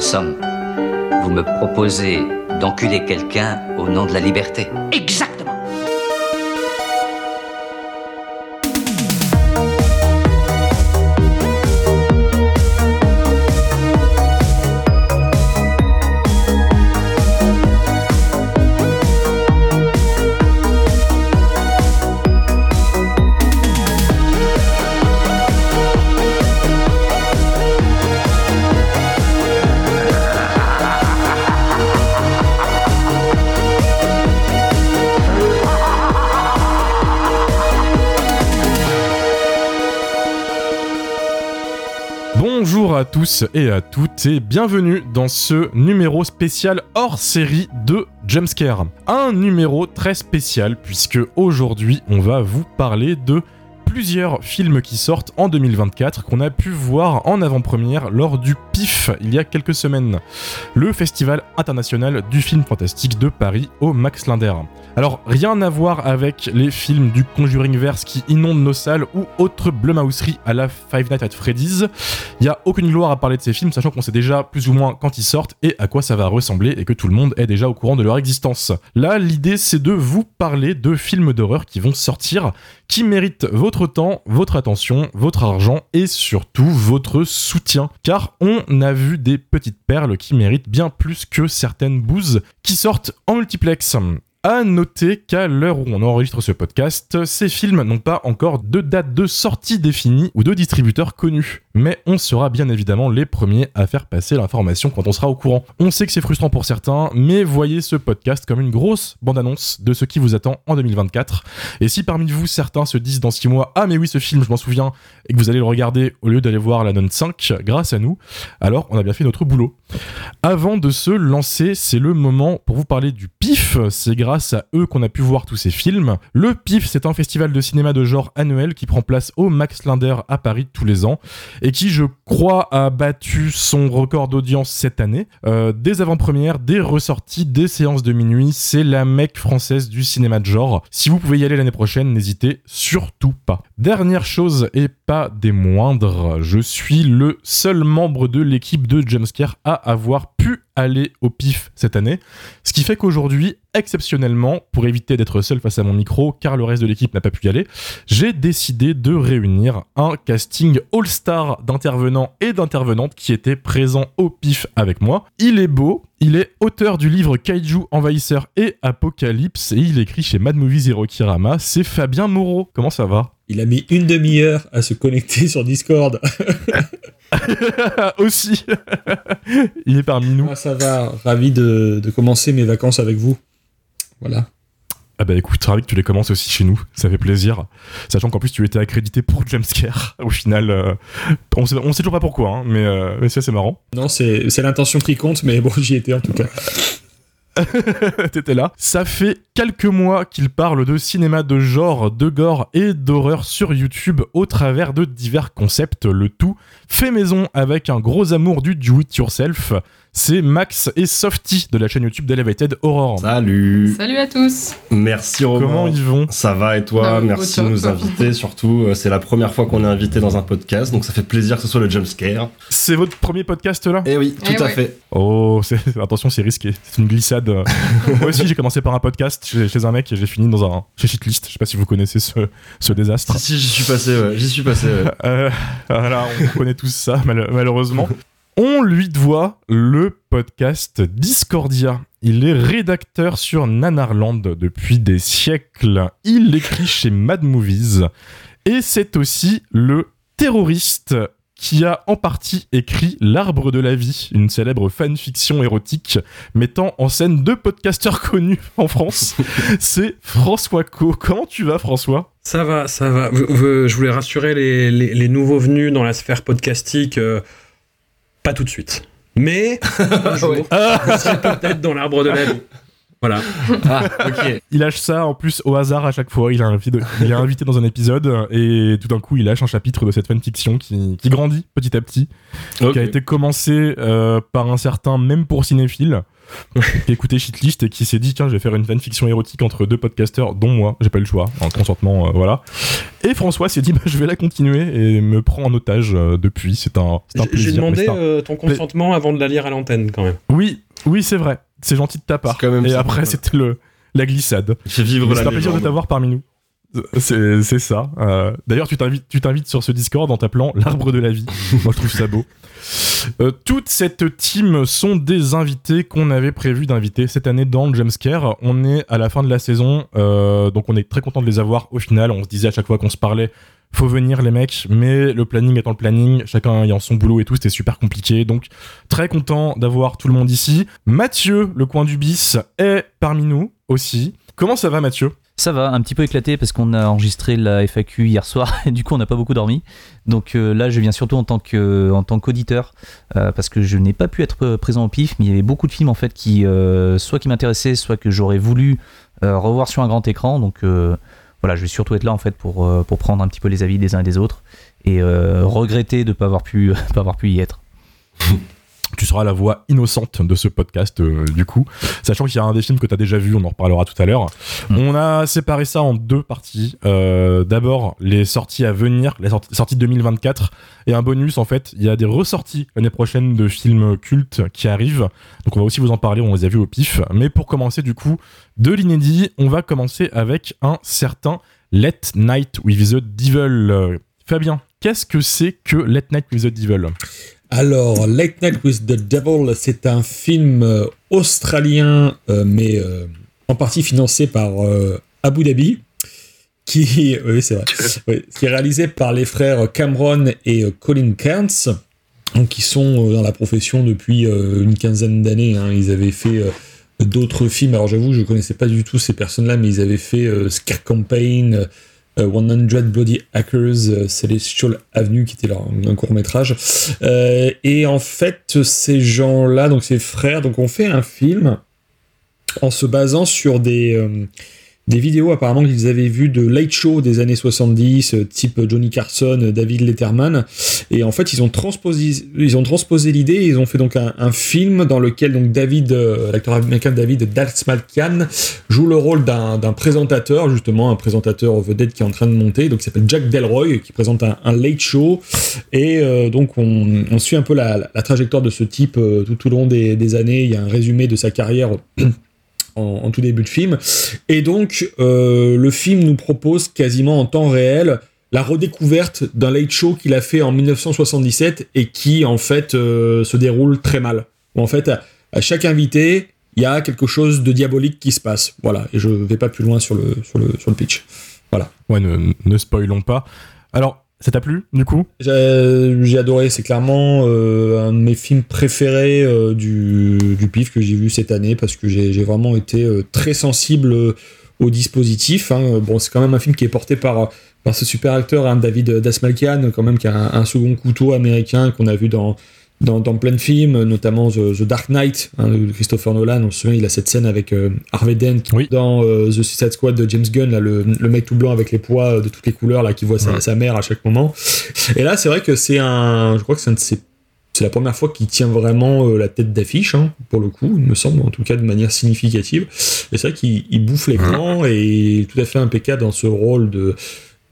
En somme, vous me proposez d'enculer quelqu'un au nom de la liberté. Exactement. Et à toutes et bienvenue dans ce numéro spécial hors série de Jumpscare. Un numéro très spécial puisque aujourd'hui on va vous parler de plusieurs films qui sortent en 2024 qu'on a pu voir en avant-première lors du PIF il y a quelques semaines, le Festival international du film fantastique de Paris au Max Linder. Alors rien à voir avec les films du Conjuring Verse qui inondent nos salles ou autres Blumhouseries à la Five Nights at Freddy's. Il n'y a aucune gloire à parler de ces films sachant qu'on sait déjà plus ou moins quand ils sortent et à quoi ça va ressembler et que tout le monde est déjà au courant de leur existence. Là l'idée c'est de vous parler de films d'horreur qui vont sortir, qui méritent votre temps, votre attention, votre argent et surtout votre soutien. Car on a vu des petites perles qui méritent bien plus que certaines bouses qui sortent en multiplex. À noter qu'à l'heure où on enregistre ce podcast, ces films n'ont pas encore de date de sortie définie ou de distributeur connu. Mais on sera bien évidemment les premiers à faire passer l'information quand on sera au courant. On sait que c'est frustrant pour certains, mais voyez ce podcast comme une grosse bande-annonce de ce qui vous attend en 2024. Et si parmi vous certains se disent dans 6 mois Ah mais oui ce film je m'en souviens et que vous allez le regarder au lieu d'aller voir la Non 5 grâce à nous, alors on a bien fait notre boulot. Avant de se lancer, c'est le moment pour vous parler du PIF. C'est grâce à eux qu'on a pu voir tous ces films. Le PIF, c'est un festival de cinéma de genre annuel qui prend place au Max Linder à Paris tous les ans et qui, je crois, a battu son record d'audience cette année. Euh, des avant-premières, des ressorties, des séances de minuit, c'est la mecque française du cinéma de genre. Si vous pouvez y aller l'année prochaine, n'hésitez surtout pas. Dernière chose et pas des moindres, je suis le seul membre de l'équipe de Jumpscare à avoir pu aller au pif cette année. Ce qui fait qu'aujourd'hui, exceptionnellement, pour éviter d'être seul face à mon micro, car le reste de l'équipe n'a pas pu y aller, j'ai décidé de réunir un casting all-star d'intervenants et d'intervenantes qui étaient présents au pif avec moi. Il est beau, il est auteur du livre Kaiju, Envahisseur et Apocalypse et il écrit chez Mad Movies Hirokirama. C'est Fabien Moreau. Comment ça va? Il a mis une demi-heure à se connecter sur Discord. Aussi. il est parmi nous. Ah, ça va, ravi de, de commencer mes vacances avec vous. Voilà. Ah bah écoute, ravi que tu les commences aussi chez nous, ça fait plaisir. Sachant qu'en plus tu étais accrédité pour Jumpscare. Au final, euh, on, sait, on sait toujours pas pourquoi, hein, mais, euh, mais c'est marrant. Non, c'est c'est l'intention qui compte, mais bon, j'y étais en tout cas. T'étais là. Ça fait quelques mois qu'il parle de cinéma de genre, de gore et d'horreur sur YouTube au travers de divers concepts, le tout fait maison avec un gros amour du do-it-yourself. C'est Max et Softy de la chaîne YouTube d'Elevated Horror. Salut Salut à tous Merci Romain. Comment ils vont? Ça va et toi Ah, Merci de nous inviter surtout. Euh, C'est la première fois qu'on est invité dans un podcast, donc ça fait plaisir que ce soit le jumpscare. C'est votre premier podcast là? Eh oui, tout Eh à ouais. fait. Oh, c'est- attention, c'est risqué. C'est une glissade. Moi aussi, j'ai commencé par un podcast chez, chez un mec et j'ai fini dans un chez Shitlist. Je sais pas si vous connaissez ce, ce désastre. Si, si, j'y suis passé, ouais. J'y suis passé, ouais. Euh, voilà, on connaît tous ça, mal- malheureusement. On lui doit le podcast Discordia. Il est rédacteur sur Nanarland depuis des siècles. Il écrit chez Mad Movies. Et c'est aussi le terroriste qui a en partie écrit L'Arbre de la Vie, une célèbre fanfiction érotique mettant en scène deux podcasteurs connus en France. C'est François Co. Comment tu vas, François? Ça va, ça va. Je voulais rassurer les, les- les nouveaux venus dans la sphère podcastique. Pas tout de suite. Mais un jour, je serai peut-être dans l'arbre de la vie. Voilà. Ah, ok. Il lâche ça en plus au hasard à chaque fois. Il est invité, il est invité dans un épisode et tout d'un coup il lâche un chapitre de cette fanfiction qui, qui grandit petit à petit, qui a été commencé euh, par un certain même pour cinéphile. qui a écouté Shitlist et qui s'est dit tiens je vais faire une fanfiction érotique entre deux podcasteurs dont moi j'ai pas eu le choix en consentement euh, voilà. Et François s'est dit bah, je vais la continuer et me prend en otage euh, depuis. C'est un, un J'ai- plaisir J'ai demandé un- euh, ton consentement avant de la lire à l'antenne quand même. oui oui c'est vrai. C'est gentil de ta part. C'est quand même et après c'était le la glissade. Fait vivre la c'est un plaisir de t'avoir parmi nous. C'est ça. Euh, D'ailleurs, tu t'invites, tu t'invites sur ce Discord en t'appelant l'arbre de la vie. Moi, je trouve ça beau. Euh, toute cette team sont des invités qu'on avait prévu d'inviter cette année dans le Jumpscare. On est à la fin de la saison, euh, donc on est très content de les avoir au final. On se disait à chaque fois qu'on se parlait, faut venir les mecs, mais le planning étant le planning, chacun ayant son boulot et tout, c'était super compliqué. Donc très content d'avoir tout le monde ici. Mathieu, le coin du bis, est parmi nous aussi. Comment ça va Mathieu? Ça va, un petit peu éclaté parce qu'on a enregistré la FAQ hier soir et du coup on n'a pas beaucoup dormi. Donc euh, là je viens surtout en tant que tant qu'auditeur euh, parce que je n'ai pas pu être présent au pif, mais il y avait beaucoup de films en fait qui euh, soit qui m'intéressaient, soit que j'aurais voulu revoir sur un grand écran. Donc voilà, je vais surtout être là en fait pour pour prendre un petit peu les avis des uns et des autres et regretter de pas avoir pu pas avoir pu y être. tu seras la voix innocente de ce podcast euh, du coup. Sachant qu'il y a un des films que tu as déjà vu on en reparlera tout à l'heure. Mm. on a séparé ça en deux parties. Euh, d'abord les sorties à venir les sorti- sorties de 2024 et un bonus en fait il y a des ressorties l'année prochaine de films cultes qui arrivent. Donc on va aussi vous en parler on les a vus au pif. Mais pour commencer du coup de l'inédit on va commencer avec un certain Let Night with the Devil. Euh, Fabien qu'est-ce que c'est que Let Night with the Devil? Alors, Late Night with the Devil, c'est un film euh, australien, euh, mais euh, en partie financé par euh, Abu Dhabi, qui, oui, c'est vrai, Oui, qui est réalisé par les frères Cameron et Colin Cairns, qui sont dans la profession depuis une quinzaine d'années. hein. Ils avaient fait d'autres films. Alors, j'avoue, je connaissais pas du tout ces personnes-là, mais ils avaient fait Scare Campaign. Euh, euh, 100 Bloody Hackers, euh, Celestial Avenue, qui était leur un court métrage. Euh, et en fait, ces gens-là, donc ces frères, donc ont fait un film en se basant sur des, des vidéos apparemment qu'ils avaient vues de Late Show des années 70, euh, type Johnny Carson, euh, David Letterman. Et en fait, ils ont transposé, ils ont transposé l'idée. Ils ont fait donc un, film dans lequel donc David, euh, l'acteur américain David Dalsmalkian, joue le rôle d'un présentateur, justement un présentateur vedette qui est en train de monter, donc il s'appelle Jack Delroy, qui présente un, late show, et donc on, suit un peu la, trajectoire de ce type tout au long des, des années, il y a un résumé de sa carrière en, tout début de film, et donc euh, le film nous propose quasiment en temps réel la redécouverte d'un late show qu'il a fait en 1977 et qui en fait euh, se déroule très mal. En fait, à, chaque invité, il y a quelque chose de diabolique qui se passe. Voilà, et je vais pas plus loin sur le, sur le, sur le pitch. Ouais, ne, ne spoilons pas. Alors, ça t'a plu, du coup? J'ai j'ai adoré, c'est clairement euh, un de mes films préférés euh, du, du PIF que j'ai vu cette année parce que j'ai vraiment été euh, très sensible euh, au dispositif. hein. Bon, c'est quand même un film qui est porté par, par ce super acteur, hein, David Dasmalkian, quand même, qui a un second couteau américain qu'on a vu dans, dans, dans plein de films, notamment The, The Dark Knight hein, de Christopher Nolan. On se souvient, il a cette scène avec euh, Harvey Dent Oui. dans euh, The Suicide Squad de James Gunn, là, le, le mec tout blanc avec les poids euh, de toutes les couleurs, là, qui voit sa, Ouais. sa mère à chaque moment. Et là, c'est vrai que c'est un. Je crois que c'est C'est la première fois qu'il tient vraiment la tête d'affiche, hein, pour le coup, il me semble, en tout cas de manière significative. Et c'est vrai qu'il il bouffe l'écran et tout à fait impeccable dans ce rôle de,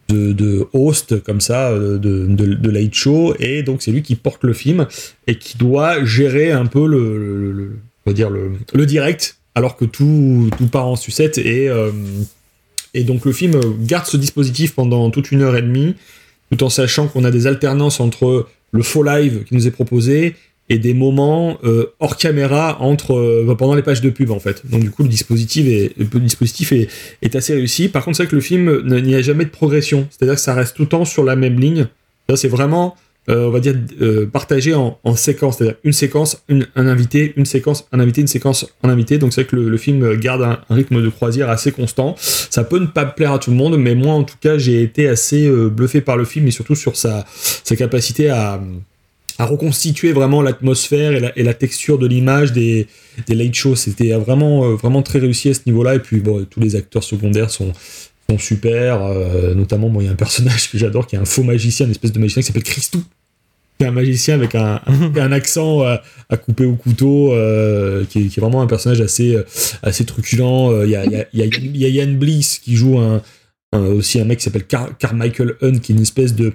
de, host, comme ça, euh, de, de, late show. Et donc, c'est lui qui porte le film et qui doit gérer un peu le, dire le direct, alors que tout, tout part en sucette. Et, euh, et donc, le film garde ce dispositif pendant toute une heure et demie tout en sachant qu'on a des alternances entre le faux live qui nous est proposé et des moments euh, hors caméra entre euh, pendant les pages de pub en fait. Donc du coup le dispositif est le dispositif est, assez réussi. Par contre c'est vrai que le film n'y a jamais de progression, c'est-à-dire que ça reste tout le temps sur la même ligne. C'est vraiment euh, on va dire partagé en, en séquences, c'est-à-dire une séquence, un invité, une séquence, un invité, une séquence, un invité. Donc c'est vrai que le, film garde un, rythme de croisière assez constant. Ça peut ne pas plaire à tout le monde, mais moi en tout cas j'ai été assez bluffé par le film et surtout sur sa capacité à, à reconstituer vraiment l'atmosphère et la, et la texture de l'image des, des late shows. C'était vraiment, euh, vraiment très réussi à ce niveau-là. Et puis bon, tous les acteurs secondaires sont, sont super. euh, notamment, moi, il y a un personnage que j'adore qui est un faux magicien, une espèce de magicien qui s'appelle Christou. c'est un magicien avec un, un accent à, à couper au couteau, euh, qui, est, qui est vraiment un personnage assez, assez truculent. Il y, a, il y, a, il y, a, il y a Yann Bliss qui joue un, un- aussi un mec qui s'appelle Car- Carmichael Hunt, qui est une espèce de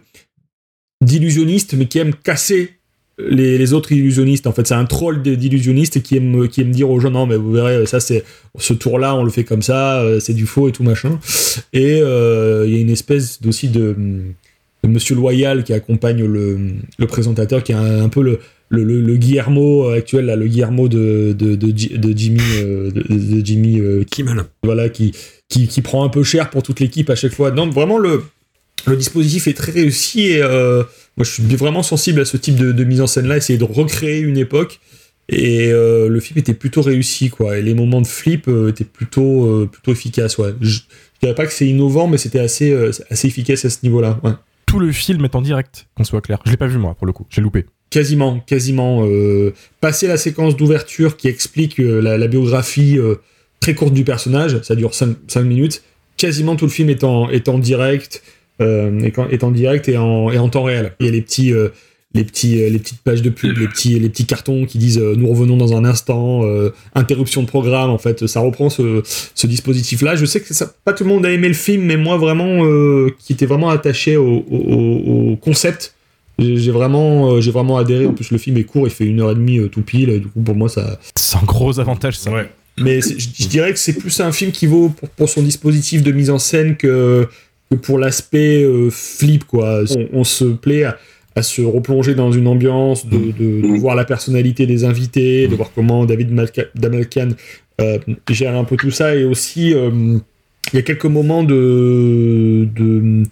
d'illusionniste, mais qui aime casser les, les autres illusionnistes. En fait, c'est un troll d'illusionniste qui aime, qui aime dire aux gens non, mais vous verrez, ça c'est ce tour-là, on le fait comme ça, euh, c'est du faux et tout machin. Et euh, il y a une espèce aussi de, de Monsieur Loyal qui accompagne le, le présentateur, qui est un, un peu le, le, le- le Guillermo actuel, là, le Guillermo de, de, de, Ji- de Jimmy, euh, de, de Jimmy euh, Kimmel. voilà, qui, qui, qui prend un peu cher pour toute l'équipe à chaque fois. Non, vraiment, le, le dispositif est très réussi et euh, moi je suis vraiment sensible à ce type de, de mise en scène là, essayer de recréer une époque. Et euh, le film était plutôt réussi, quoi. Et les moments de flip euh, étaient plutôt, plutôt efficaces, ouais. Je, je dirais pas que c'est innovant, mais c'était assez, assez efficace à ce niveau-là, ouais. Tout le film est en direct, qu'on soit clair. Je l'ai pas vu moi pour le coup, j'ai loupé. Quasiment, quasiment. Passer la séquence d'ouverture qui explique la, la biographie très courte du personnage, ça dure 5, minutes. Quasiment tout le film est en, est en direct, euh, est, en, est en direct et en, et en temps réel. Il y a les petits, euh, les petits, euh, les petites pages de pub, les petits, les petits cartons qui disent euh, nous revenons dans un instant, euh, interruption de programme. En fait, ça reprend ce, ce dispositif-là. Je sais que ça, pas tout le monde a aimé le film, mais moi vraiment, euh, qui était vraiment attaché au, au- au- au concept. J'ai vraiment, euh, j'ai vraiment adhéré. En plus, le film est court, il fait une heure et demie euh, tout pile. Et du coup, pour moi, ça. C'est un gros avantage ça. Ouais. Mais je, je dirais que c'est plus un film qui vaut pour, pour son dispositif de mise en scène que, que pour l'aspect euh, flip, quoi. On, on se plaît à, à se replonger dans une ambiance, de, de- de voir la personnalité des invités, de voir comment David Malka- Damelkan euh, gère un peu tout ça. Et aussi, euh, il y a quelques moments de. de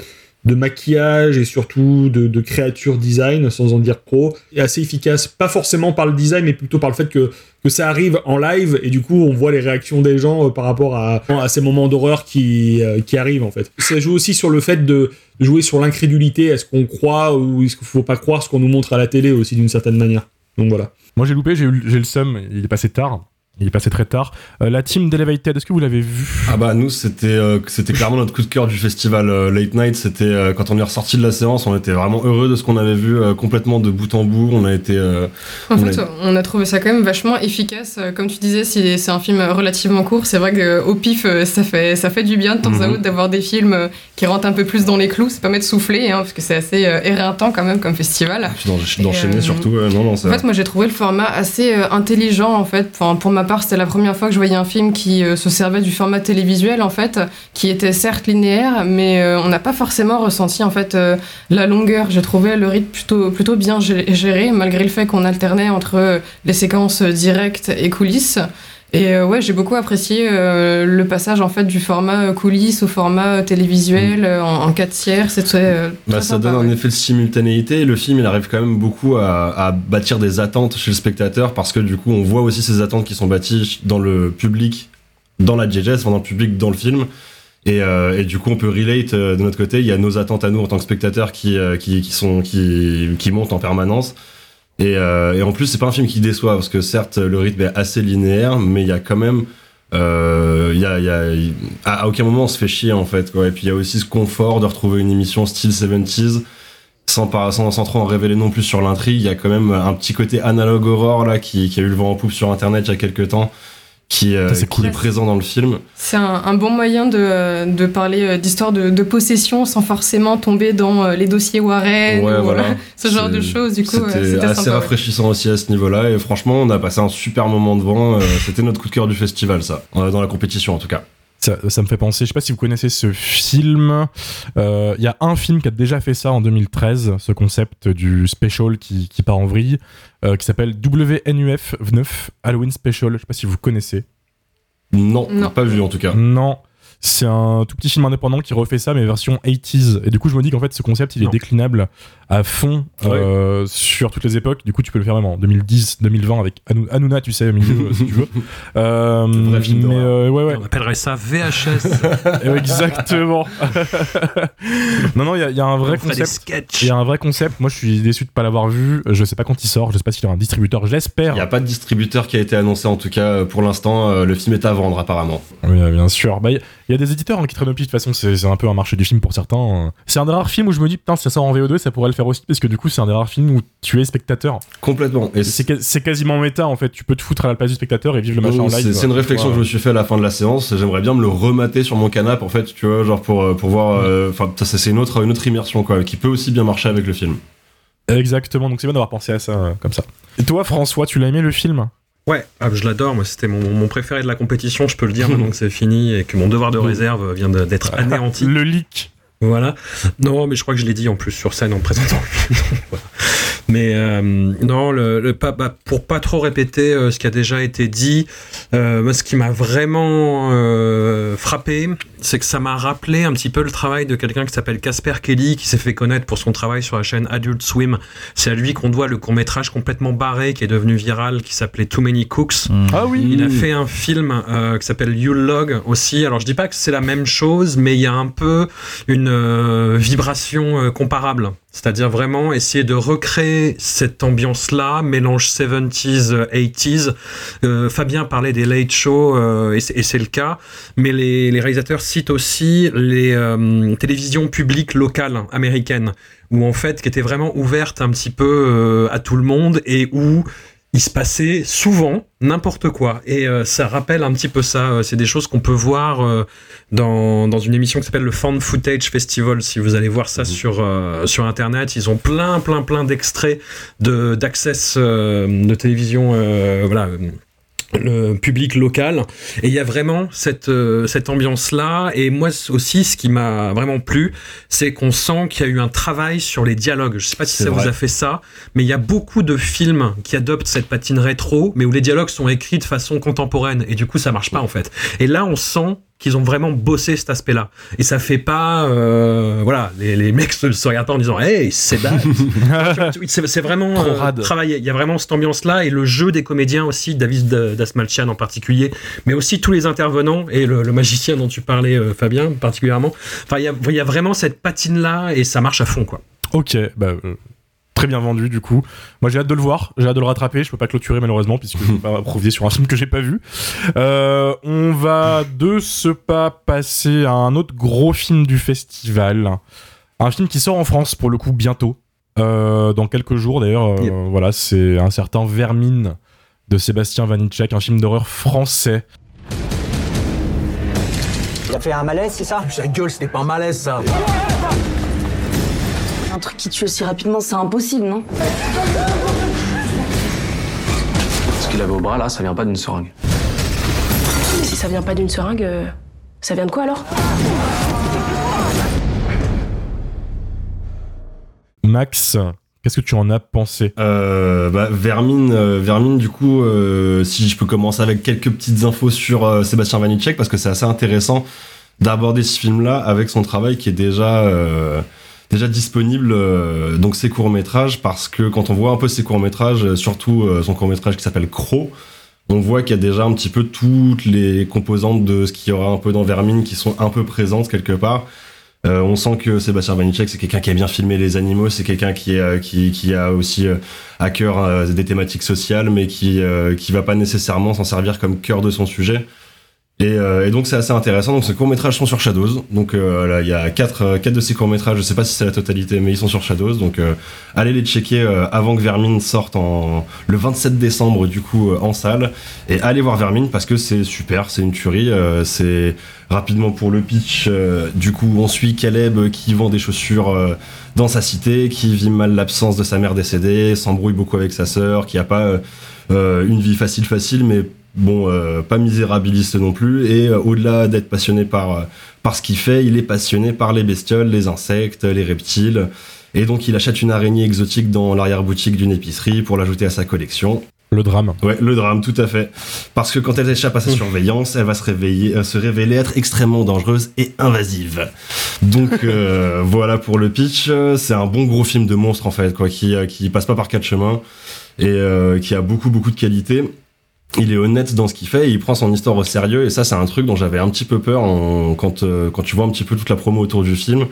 de maquillage et surtout de, de créature design, sans en dire trop, est assez efficace. Pas forcément par le design, mais plutôt par le fait que, que ça arrive en live et du coup on voit les réactions des gens euh, par rapport à, à ces moments d'horreur qui, euh, qui arrivent en fait. Ça joue aussi sur le fait de jouer sur l'incrédulité, est-ce qu'on croit ou est-ce qu'il faut pas croire ce qu'on nous montre à la télé aussi d'une certaine manière. Donc voilà. Moi j'ai loupé, j'ai eu- j'ai le seum, il est passé tard. Il est passé très tard. Euh, la team d'Elevated, est-ce que vous l'avez vu? Ah bah nous c'était euh, c'était clairement notre coup de cœur du festival euh, Late Night. C'était euh, quand on est ressorti de la séance, on était vraiment heureux de ce qu'on avait vu euh, complètement de bout en bout. On a été euh, En fait, on a trouvé ça quand même vachement efficace. Comme tu disais, si c'est un film relativement court, c'est vrai qu'au pif, euh, ça fait, ça fait du bien de temps à Mhm. autre d'avoir des films qui rentrent un peu plus dans les clous. Ça permet de souffler, hein, parce que c'est assez euh, éreintant quand même comme festival. d'enchaîner euh, surtout. euh, non. En fait, moi j'ai trouvé le format assez euh, intelligent en fait. Enfin, pour ma part, c'était la première fois que je voyais un film qui euh, se servait du format télévisuel en fait, qui était certes linéaire, mais euh, on n'a pas forcément ressenti en fait euh, la longueur. J'ai trouvé le rythme plutôt plutôt bien gé- géré, malgré le fait qu'on alternait entre les séquences directes et coulisses. Et euh, ouais, j'ai beaucoup apprécié euh, le passage en fait du format euh, coulisses au format télévisuel euh, en, en 4 tiers. C'était euh, Bah, ça sympa, donne un effet de simultanéité et le film il arrive quand même beaucoup à, à bâtir des attentes chez le spectateur parce que du coup on voit aussi ces attentes qui sont bâties dans le public, dans la JJS, dans le public, dans le film. Et, et du coup on peut relate de notre côté, il y a nos attentes à nous en tant que spectateurs qui, qui, qui, sont, qui, qui montent en permanence. Et, euh, et en plus c'est pas un film qui déçoit parce que certes le rythme est assez linéaire mais il y a quand même euh, y a, à, aucun moment on se fait chier en fait quoi. et puis il y a aussi ce confort de retrouver une émission style 70s sans, sans, sans trop en révéler non plus sur l'intrigue il y a quand même un petit côté analogue horror là qui, qui a eu le vent en poupe sur internet il y a quelques temps qui, euh, qui est présent dans le film C'est un, un bon moyen de, de parler euh, d'histoire de, de possession sans forcément tomber dans euh, les dossiers Warren Ouais, ou voilà. ce genre de choses. Du coup, c'était assez sympa. ouais. rafraîchissant aussi à ce niveau-là et franchement on a passé un super moment devant c'était notre coup de cœur du festival ça dans la compétition en tout cas ça, ça me fait penser, je sais pas si vous connaissez ce film. Euh, Il y a un film qui a déjà fait ça en 2013, ce concept du special qui, qui part en vrille, euh, qui s'appelle WNUF 9 Halloween Special. Je sais pas si vous connaissez. non, Non. pas vu en tout cas Non. C'est un tout petit film indépendant qui refait ça, mais version 80s. Et du coup, je me dis qu'en fait, ce concept, il est Non. déclinable à fond euh, sur toutes les époques. Du coup, tu peux le faire même en 2010, 2020 avec Hanouna, tu sais, au milieu, si tu veux. Euh, mais euh, ouais, ouais. On appellerait ça VHS. Euh, Exactement. non, non, il y, a- il y a un vrai On concept. Il y a un vrai concept. Moi, je suis déçu de pas l'avoir vu. Je sais pas quand il sort. Je sais pas s'il y a un distributeur. Je l'espère. il n'y a pas de distributeur qui a été annoncé en tout cas euh, pour l'instant euh, le film est à vendre apparemment Oui, euh, bien sûr. Bah, Il y, y a des éditeurs hein, qui traînent au pied. De toute façon, c'est c'est un peu un marché du film pour certains. C'est un des rares films où je me dis, putain, si ça sort en VO2, ça pourrait le faire. Faire aussi parce que du coup, c'est un des rares films où tu es spectateur. Complètement. Et C'est quasiment méta en fait. Tu peux te foutre à la place du spectateur et vivre le machin en Donc, live. C'est une réflexion Ouais. que je me suis fait à la fin de la séance. J'aimerais bien me le remater sur mon canapé, en fait, tu vois, genre pour, euh, pour voir. euh, Enfin, ça, c'est une autre, une autre immersion, quoi, qui peut aussi bien marcher avec le film. Exactement. Donc c'est bien d'avoir pensé à ça euh, comme ça. Et toi, François, tu l'as aimé le film? Ouais, ah, je l'adore. Moi, c'était mon, mon préféré de la compétition. Je peux le dire maintenant que c'est fini et que mon devoir de réserve vient d'être anéanti. Le leak. Voilà. Non, mais je crois que je l'ai dit en plus sur scène en présentant. Mais euh, non, le, bah, pour pas trop répéter euh, ce qui a déjà été dit, euh, moi, ce qui m'a vraiment frappé, c'est que ça m'a rappelé un petit peu le travail de quelqu'un qui s'appelle Casper Kelly, qui s'est fait connaître pour son travail sur la chaîne Adult Swim. C'est à lui qu'on doit le court métrage complètement barré qui est devenu viral, qui s'appelait Too Many Cooks. Mm. Ah oui. Il a fait un film euh, qui s'appelle You Log aussi. Alors je dis pas que c'est la même chose, mais il y a un peu une euh, vibration euh, comparable. C'est-à-dire vraiment essayer de recréer cette ambiance-là, mélange 70s, euh, 80s. Euh, Fabien parlait des late shows, euh, et c'est le cas, mais les, réalisateurs citent aussi les euh, télévisions publiques locales américaines, où en fait, qui étaient vraiment ouvertes un petit peu euh, à tout le monde, et où il se passait souvent n'importe quoi. Et euh, ça rappelle un petit peu ça. Euh, C'est des choses qu'on peut voir euh, dans, dans une émission qui s'appelle le Found Footage Festival. Si vous allez voir ça sur, euh, sur Internet, ils ont plein, plein, plein d'extraits de- d'access euh, de télévision. euh, voilà. Le public local. Et il y a vraiment cette euh, cette ambiance là et moi aussi ce qui m'a vraiment plu c'est qu'on sent qu'il y a eu un travail sur les dialogues. Je sais pas si ça vrai. vous a fait ça mais il y a beaucoup de films qui adoptent cette patine rétro mais où les dialogues sont écrits de façon contemporaine. Et du coup ça marche pas en fait. Et là on sent qu'ils ont vraiment bossé cet aspect-là et ça fait pas euh, voilà les, les mecs se, se regardent pas en disant hey c'est bad c'est vraiment euh, travaillé. Il y a vraiment cette ambiance-là et le jeu des comédiens aussi, David Dasmalchian en particulier, mais aussi tous les intervenants et le, le magicien dont tu parlais, euh, Fabien, particulièrement. Enfin, il y a, il y a vraiment cette patine-là et ça marche à fond, quoi. Ok, bah, euh, très bien vendu du coup. Moi j'ai hâte de le voir, j'ai hâte de le rattraper. Je peux pas clôturer malheureusement puisque je vais pas improviser sur un film que j'ai pas vu. Euh, on va de ce pas passer à un autre gros film du festival. Un film qui sort en France pour le coup bientôt. Euh, dans quelques jours d'ailleurs. euh, Yep. Voilà, c'est un certain Vermine de Sébastien Vanitschek, un film d'horreur français. T'as fait un malaise, c'est ça? Ta gueule, c'était pas un malaise ça. Un truc qui tue aussi rapidement, c'est impossible, non Ce qu'il avait au bras là, ça vient pas d'une seringue. Si ça vient pas d'une seringue, euh, ça vient de quoi alors Max, qu'est-ce que tu en as pensé? Euh, bah, Vermine, euh, Vermine, du coup, euh, si je peux commencer avec quelques petites infos sur euh, Sébastien Vanitschek, parce que c'est assez intéressant d'aborder ce film-là avec son travail qui est déjà euh, déjà disponible, euh, donc ses courts métrages, parce que quand on voit un peu ses courts métrages, surtout euh, son court métrage qui s'appelle Crow, on voit qu'il y a déjà un petit peu toutes les composantes de ce qu'il y aura un peu dans Vermine qui sont un peu présentes quelque part. Euh, on sent que Sébastien Vanitschek, c'est quelqu'un qui a bien filmé les animaux, c'est quelqu'un qui, euh, a aussi euh, à cœur euh, des thématiques sociales, mais qui, euh, qui va pas nécessairement s'en servir comme cœur de son sujet. Et, euh, et donc c'est assez intéressant. Donc ces courts métrages sont sur Shadows. Donc euh, là il y a quatre, euh, quatre de ces courts métrages. Je sais pas si c'est la totalité, mais ils sont sur Shadows. Donc euh, allez les checker avant que Vermine sorte en le 27 décembre du coup en salle. Et allez voir Vermine parce que c'est super, c'est une tuerie. c'est rapidement pour le pitch. du coup on suit Caleb qui vend des chaussures. dans sa cité, qui vit mal l'absence de sa mère décédée, s'embrouille beaucoup avec sa sœur, qui a pas une vie facile facile, mais bon, euh, pas misérabiliste non plus. Et euh, au-delà d'être passionné par euh, par ce qu'il fait, il est passionné par les bestioles, les insectes, les reptiles. Et donc il achète une araignée exotique dans l'arrière-boutique d'une épicerie pour l'ajouter à sa collection. Le drame. Ouais, le drame, tout à fait. Parce que quand elle échappe à sa surveillance, elle va se, réveiller, euh, se révéler être extrêmement dangereuse et invasive. Donc euh, voilà pour le pitch. C'est un bon gros film de monstre en fait, quoi, qui, qui passe pas par quatre chemins et euh, qui a beaucoup beaucoup de qualité. Il est honnête dans ce qu'il fait, et il prend son histoire au sérieux et ça c'est un truc dont j'avais un petit peu peur en- quand euh, quand tu vois un petit peu toute la promo autour du film.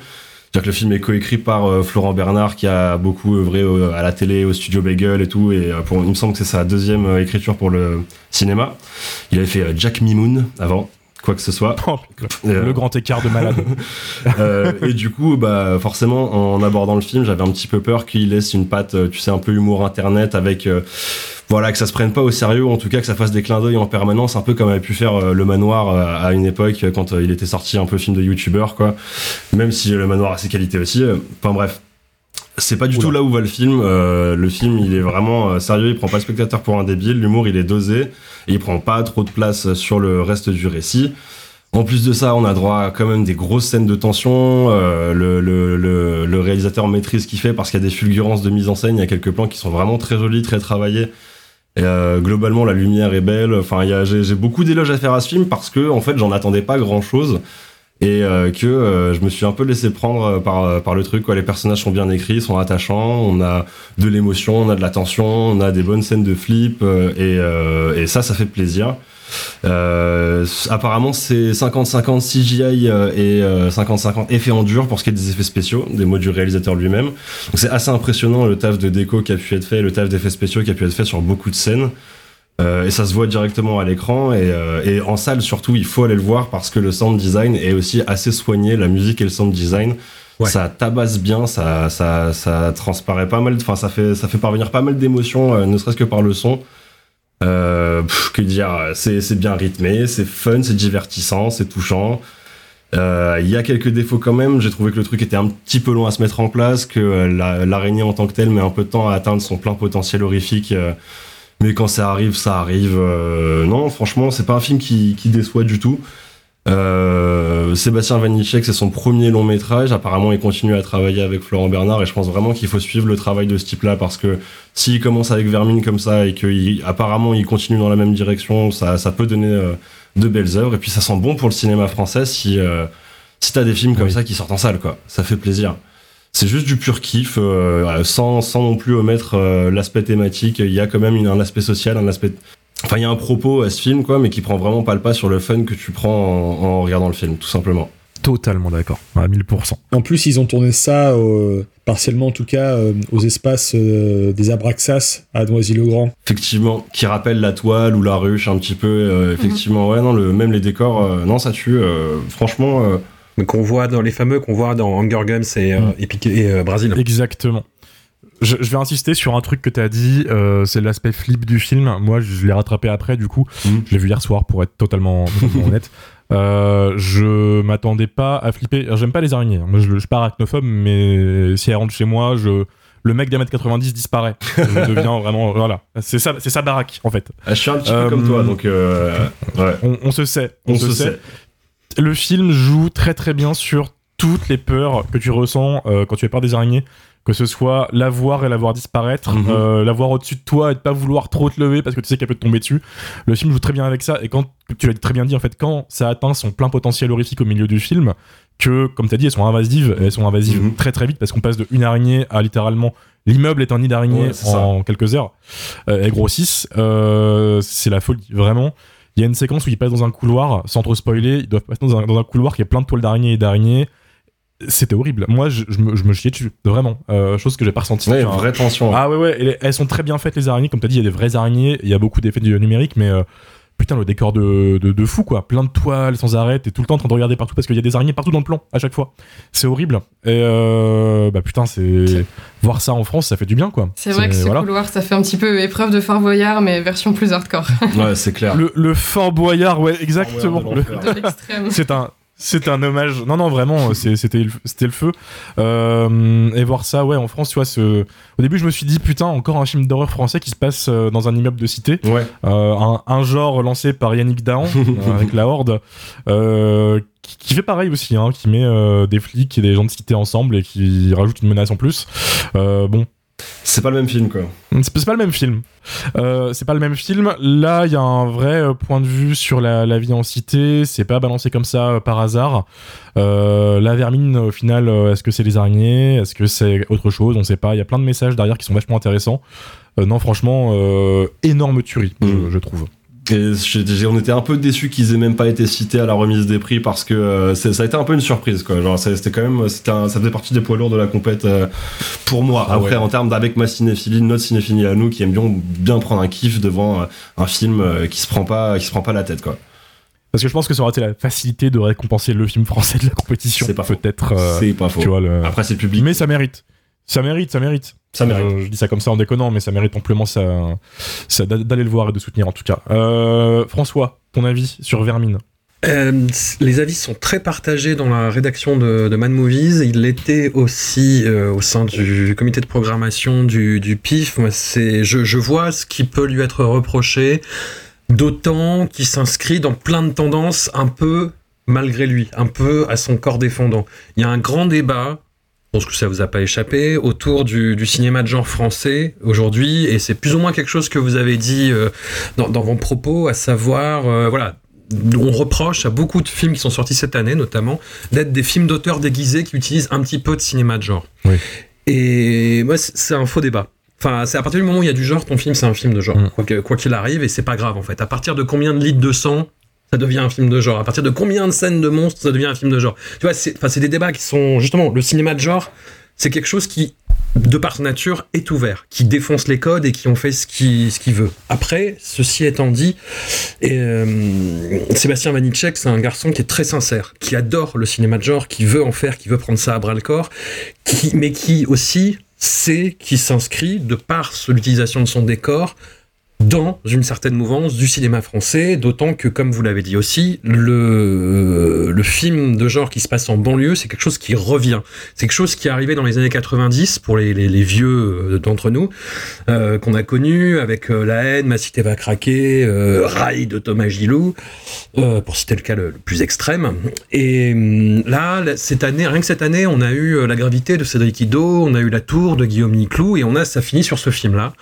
C'est-à-dire que le film est coécrit par euh, Florent Bernard qui a beaucoup œuvré euh, à la télé, au studio Bagel et tout. Et euh, pour, il me semble que c'est sa deuxième écriture pour le cinéma. Il avait fait Jack Mimoun avant, quoi que ce soit. Oh, Le grand écart de malade. Et du coup, bah, forcément, en abordant le film, j'avais un petit peu peur qu'il laisse une patte, tu sais, un peu humour internet avec, voilà, que ça se prenne pas au sérieux, ou en tout cas que ça fasse des clins d'œil en permanence, un peu comme avait pu faire euh, le Manoir euh, à une époque euh, quand il était sorti un peu film de youtubeur, quoi. Même si le Manoir a ses qualités aussi. Enfin bref. C'est pas du Oula. tout là où va le film. Euh, le film, il est vraiment euh, sérieux. Il prend pas le spectateur pour un débile. L'humour, il est dosé. Et il prend pas trop de place sur le reste du récit. En plus de ça, on a droit à quand même des grosses scènes de tension. Euh, le, le, le, le réalisateur maîtrise ce qu'il fait parce qu'il y a des fulgurances de mise en scène. Il y a quelques plans qui sont vraiment très jolis, très travaillés. Et euh, globalement, la lumière est belle. Enfin, j'ai beaucoup d'éloges à faire à ce film parce que, en fait, j'en attendais pas grand chose. Et euh, que euh, je me suis un peu laissé prendre euh, par, par le truc. Quoi. Les personnages sont bien écrits, sont attachants. On a de l'émotion, on a de la tension, on a des bonnes scènes de flip. euh, et, euh, et ça, ça fait plaisir. Euh, apparemment, c'est 50-50 CGI euh, et euh, 50-50 effets en dur pour ce qui est des effets spéciaux, des mots du réalisateur lui-même. Donc c'est assez impressionnant le taf de déco qui a pu être fait, le taf d'effets spéciaux qui a pu être fait sur beaucoup de scènes. Euh, et ça se voit directement à l'écran et, euh, et en salle surtout il faut aller le voir parce que le sound design est aussi assez soigné la musique et le sound design Ouais. ça tabasse bien ça ça ça transparaît pas mal enfin ça fait ça fait parvenir pas mal d'émotions euh, ne serait-ce que par le son euh, que dire c'est bien rythmé c'est fun c'est divertissant c'est touchant Euh, il y a quelques défauts quand même. J'ai trouvé que le truc était un petit peu long à se mettre en place, que euh, la- l'araignée en tant que telle met un peu de temps à atteindre son plein potentiel horrifique. mais quand ça arrive, ça arrive. Non, franchement, c'est pas un film qui, qui déçoit du tout. Euh, Sébastien Vanitschek, c'est son premier long métrage. Apparemment, il continue à travailler avec Florent Bernard et je pense vraiment qu'il faut suivre le travail de ce type-là parce que s'il commence avec Vermine comme ça et qu'apparemment il continue dans la même direction, ça, ça peut donner euh, de belles œuvres. Et puis ça sent bon pour le cinéma français si, euh, si t'as des films comme ça qui sortent en salle, quoi. Ça fait plaisir. C'est juste du pur kiff, euh, sans, sans non plus omettre l'aspect thématique. Il y a quand même une- un aspect social, un aspect. Enfin, il y a un propos à ce film, quoi, mais qui prend vraiment pas le pas sur le fun que tu prends en, en regardant le film, tout simplement. Totalement d'accord, à 1000%. En plus, ils ont tourné ça, euh, partiellement en tout cas, euh, aux espaces euh, des Abraxas à Noisy-le-Grand. Effectivement, qui rappelle la toile ou la ruche un petit peu. euh, effectivement, ouais, non, le, même les décors, euh, non, ça tue. euh, franchement, euh, Mais qu'on voit dans les fameux qu'on voit dans Hunger Games et, euh, et, Piqué- et, euh, Brésil. Exactement. Je, je vais insister sur un truc que tu as dit, euh, c'est l'aspect flip du film. Moi, je l'ai rattrapé après, du coup. Mhm. Je l'ai vu hier soir, pour être totalement, totalement honnête. Euh, je m'attendais pas à flipper. J'aime pas les araignées. hein. Moi, je, je suis pas arachnophobe, mais si elle rentre chez moi, je, le mec d'un mètre 90 disparaît. Je deviens vraiment. Voilà. C'est ça, c'est sa baraque, en fait. je suis un petit Euh, peu comme toi, donc euh, ouais, On, on se sait. on, se sait. Le film joue très très bien sur toutes les peurs que tu ressens euh, quand tu as peur des araignées, que ce soit la voir et la voir disparaître, euh, la voir au-dessus de toi et de pas vouloir trop te lever parce que tu sais qu'elle peut te tomber dessus. Le film joue très bien avec ça et quand tu l'as très bien dit en fait, quand ça atteint son plein potentiel horrifique au milieu du film, que comme tu as dit, elles sont invasives, elles sont invasives Mhm. très très vite parce qu'on passe de une araignée à littéralement l'immeuble est un nid d'araignée Ouais, c'est ça. en quelques heures. Euh, elles grossissent, euh, c'est la folie vraiment. Il y a une séquence où ils passent dans un couloir, sans trop spoiler, ils doivent passer dans un, dans un couloir qui est plein de toiles d'araignées et d'araignées. C'était horrible. Moi, je, je me, je me chiais dessus, vraiment. Euh, chose que j'ai pas ressentie. Ouais, Enfin, vraie tension. ah ouais, ouais, et elles sont très bien faites, les araignées. Comme t'as dit, il y a des vraies araignées, il y a beaucoup d'effets numériques, mais euh, putain, le décor de, de, de fou, quoi. Plein de toiles sans arrêt, t'es tout le temps en train de regarder partout parce qu'il y a des araignées partout dans le plan, à chaque fois. C'est horrible. Et euh, bah putain, c'est. Voir ça en France, ça fait du bien, quoi. C'est vrai que ce voilà. couloir, ça fait un petit peu épreuve de Fort Boyard, mais version plus hardcore. Ouais, c'est clair. Le, le Fort Boyard, ouais, exactement. Fort Boyard de Le- l'enfer. de l'extrême. C'est un. C'est un hommage. Non, non, vraiment, c'est- c'était le- c'était le feu. Euh, et voir ça, ouais, en France, tu vois, ce... au début, je me suis dit, putain, encore un film d'horreur français qui se passe euh, dans un immeuble de cité. Ouais. Euh, un, un genre lancé par Yannick Dahan euh, avec la Horde, euh, qui, qui fait pareil aussi, hein, qui met euh, des flics et des gens de cité ensemble et qui rajoute une menace en plus. Euh, bon, C'est pas le même film, quoi. c'est c'est pas le même film. Euh, c'est pas le même film. Là, il y a un vrai euh, point de vue sur la, la vie en cité. C'est pas balancé comme ça euh, par hasard. Euh, la vermine, au final, est-ce que c'est les araignées? Est-ce que c'est autre chose? On sait pas. Il y a plein de messages derrière qui sont vachement intéressants. Non, franchement, énorme tuerie, je- Mm. je, trouve. Et on était un peu déçus qu'ils aient même pas été cités à la remise des prix parce que euh, ça a été un peu une surprise quoi. Genre c'était quand même un- ça faisait partie des poids lourds de la compète euh, pour moi. Ah Après ouais. en termes d'avec ma cinéphilie, notre cinéphilie à nous qui aime bien bien prendre un kiff devant euh, un film qui se prend pas qui se prend pas la tête quoi. Parce que je pense que ça aurait été la facilité de récompenser le film français de la compétition. C'est pas faux. Peut-être. C'est pas faux. tu vois, le- Après, c'est public. Mais ça mérite. Ça mérite, ça mérite. Ça mérite. Euh, je dis ça comme ça en déconnant, mais ça mérite amplement ça, ça- d'aller le voir et de soutenir en tout cas. Euh, François, ton avis sur Vermine? Euh, les avis sont très partagés dans la rédaction de, de Mad Movies. Il l'était aussi euh, au sein du comité de programmation du, du PIF. Moi, c'est, je, je vois ce qui peut lui être reproché, d'autant qu'il s'inscrit dans plein de tendances un peu malgré lui, un peu à son corps défendant. Il y a un grand débat. Je pense que ça vous a pas échappé autour du, du cinéma de genre français aujourd'hui, et c'est plus ou moins quelque chose que vous avez dit euh, dans, dans vos propos, à savoir, euh, voilà, on reproche à beaucoup de films qui sont sortis cette année, notamment, d'être des films d'auteurs déguisés qui utilisent un petit peu de cinéma de genre. Oui. Et moi, c'est un faux débat. Enfin, c'est à partir du moment où il y a du genre, ton film, c'est un film de genre. Mm. Quoi qu'il arrive, et c'est pas grave, en fait. À partir de combien de litres de sang, ça devient un film de genre. À partir de combien de scènes de monstres, ça devient un film de genre? Tu vois, c'est des débats qui sont, justement, le cinéma de genre, c'est quelque chose qui, de par sa nature, est ouvert, qui défonce les codes et qui en fait ce qu'il veut. Après, ceci étant dit, euh, Sébastien Vanitschek, c'est un garçon qui est très sincère, qui adore le cinéma de genre, qui veut en faire, qui veut prendre ça à bras le corps, mais qui aussi sait qui s'inscrit de par l'utilisation de son décor dans une certaine mouvance du cinéma français, d'autant que, comme vous l'avez dit aussi, le, le film de genre qui se passe en banlieue, c'est quelque chose qui revient. C'est quelque chose qui est arrivé dans les années 90 pour les, les- les vieux euh, d'entre nous, euh, qu'on a connu avec euh, La haine, Ma cité va craquer, euh, Rail de Thomas Gilou, euh, pour citer le cas le, plus extrême. Et hum, là, cette année, rien que cette année, on a eu euh, La gravité de Cédric Ido, on a eu La tour de Guillaume Niclou, et on a, ça finit sur ce film-là.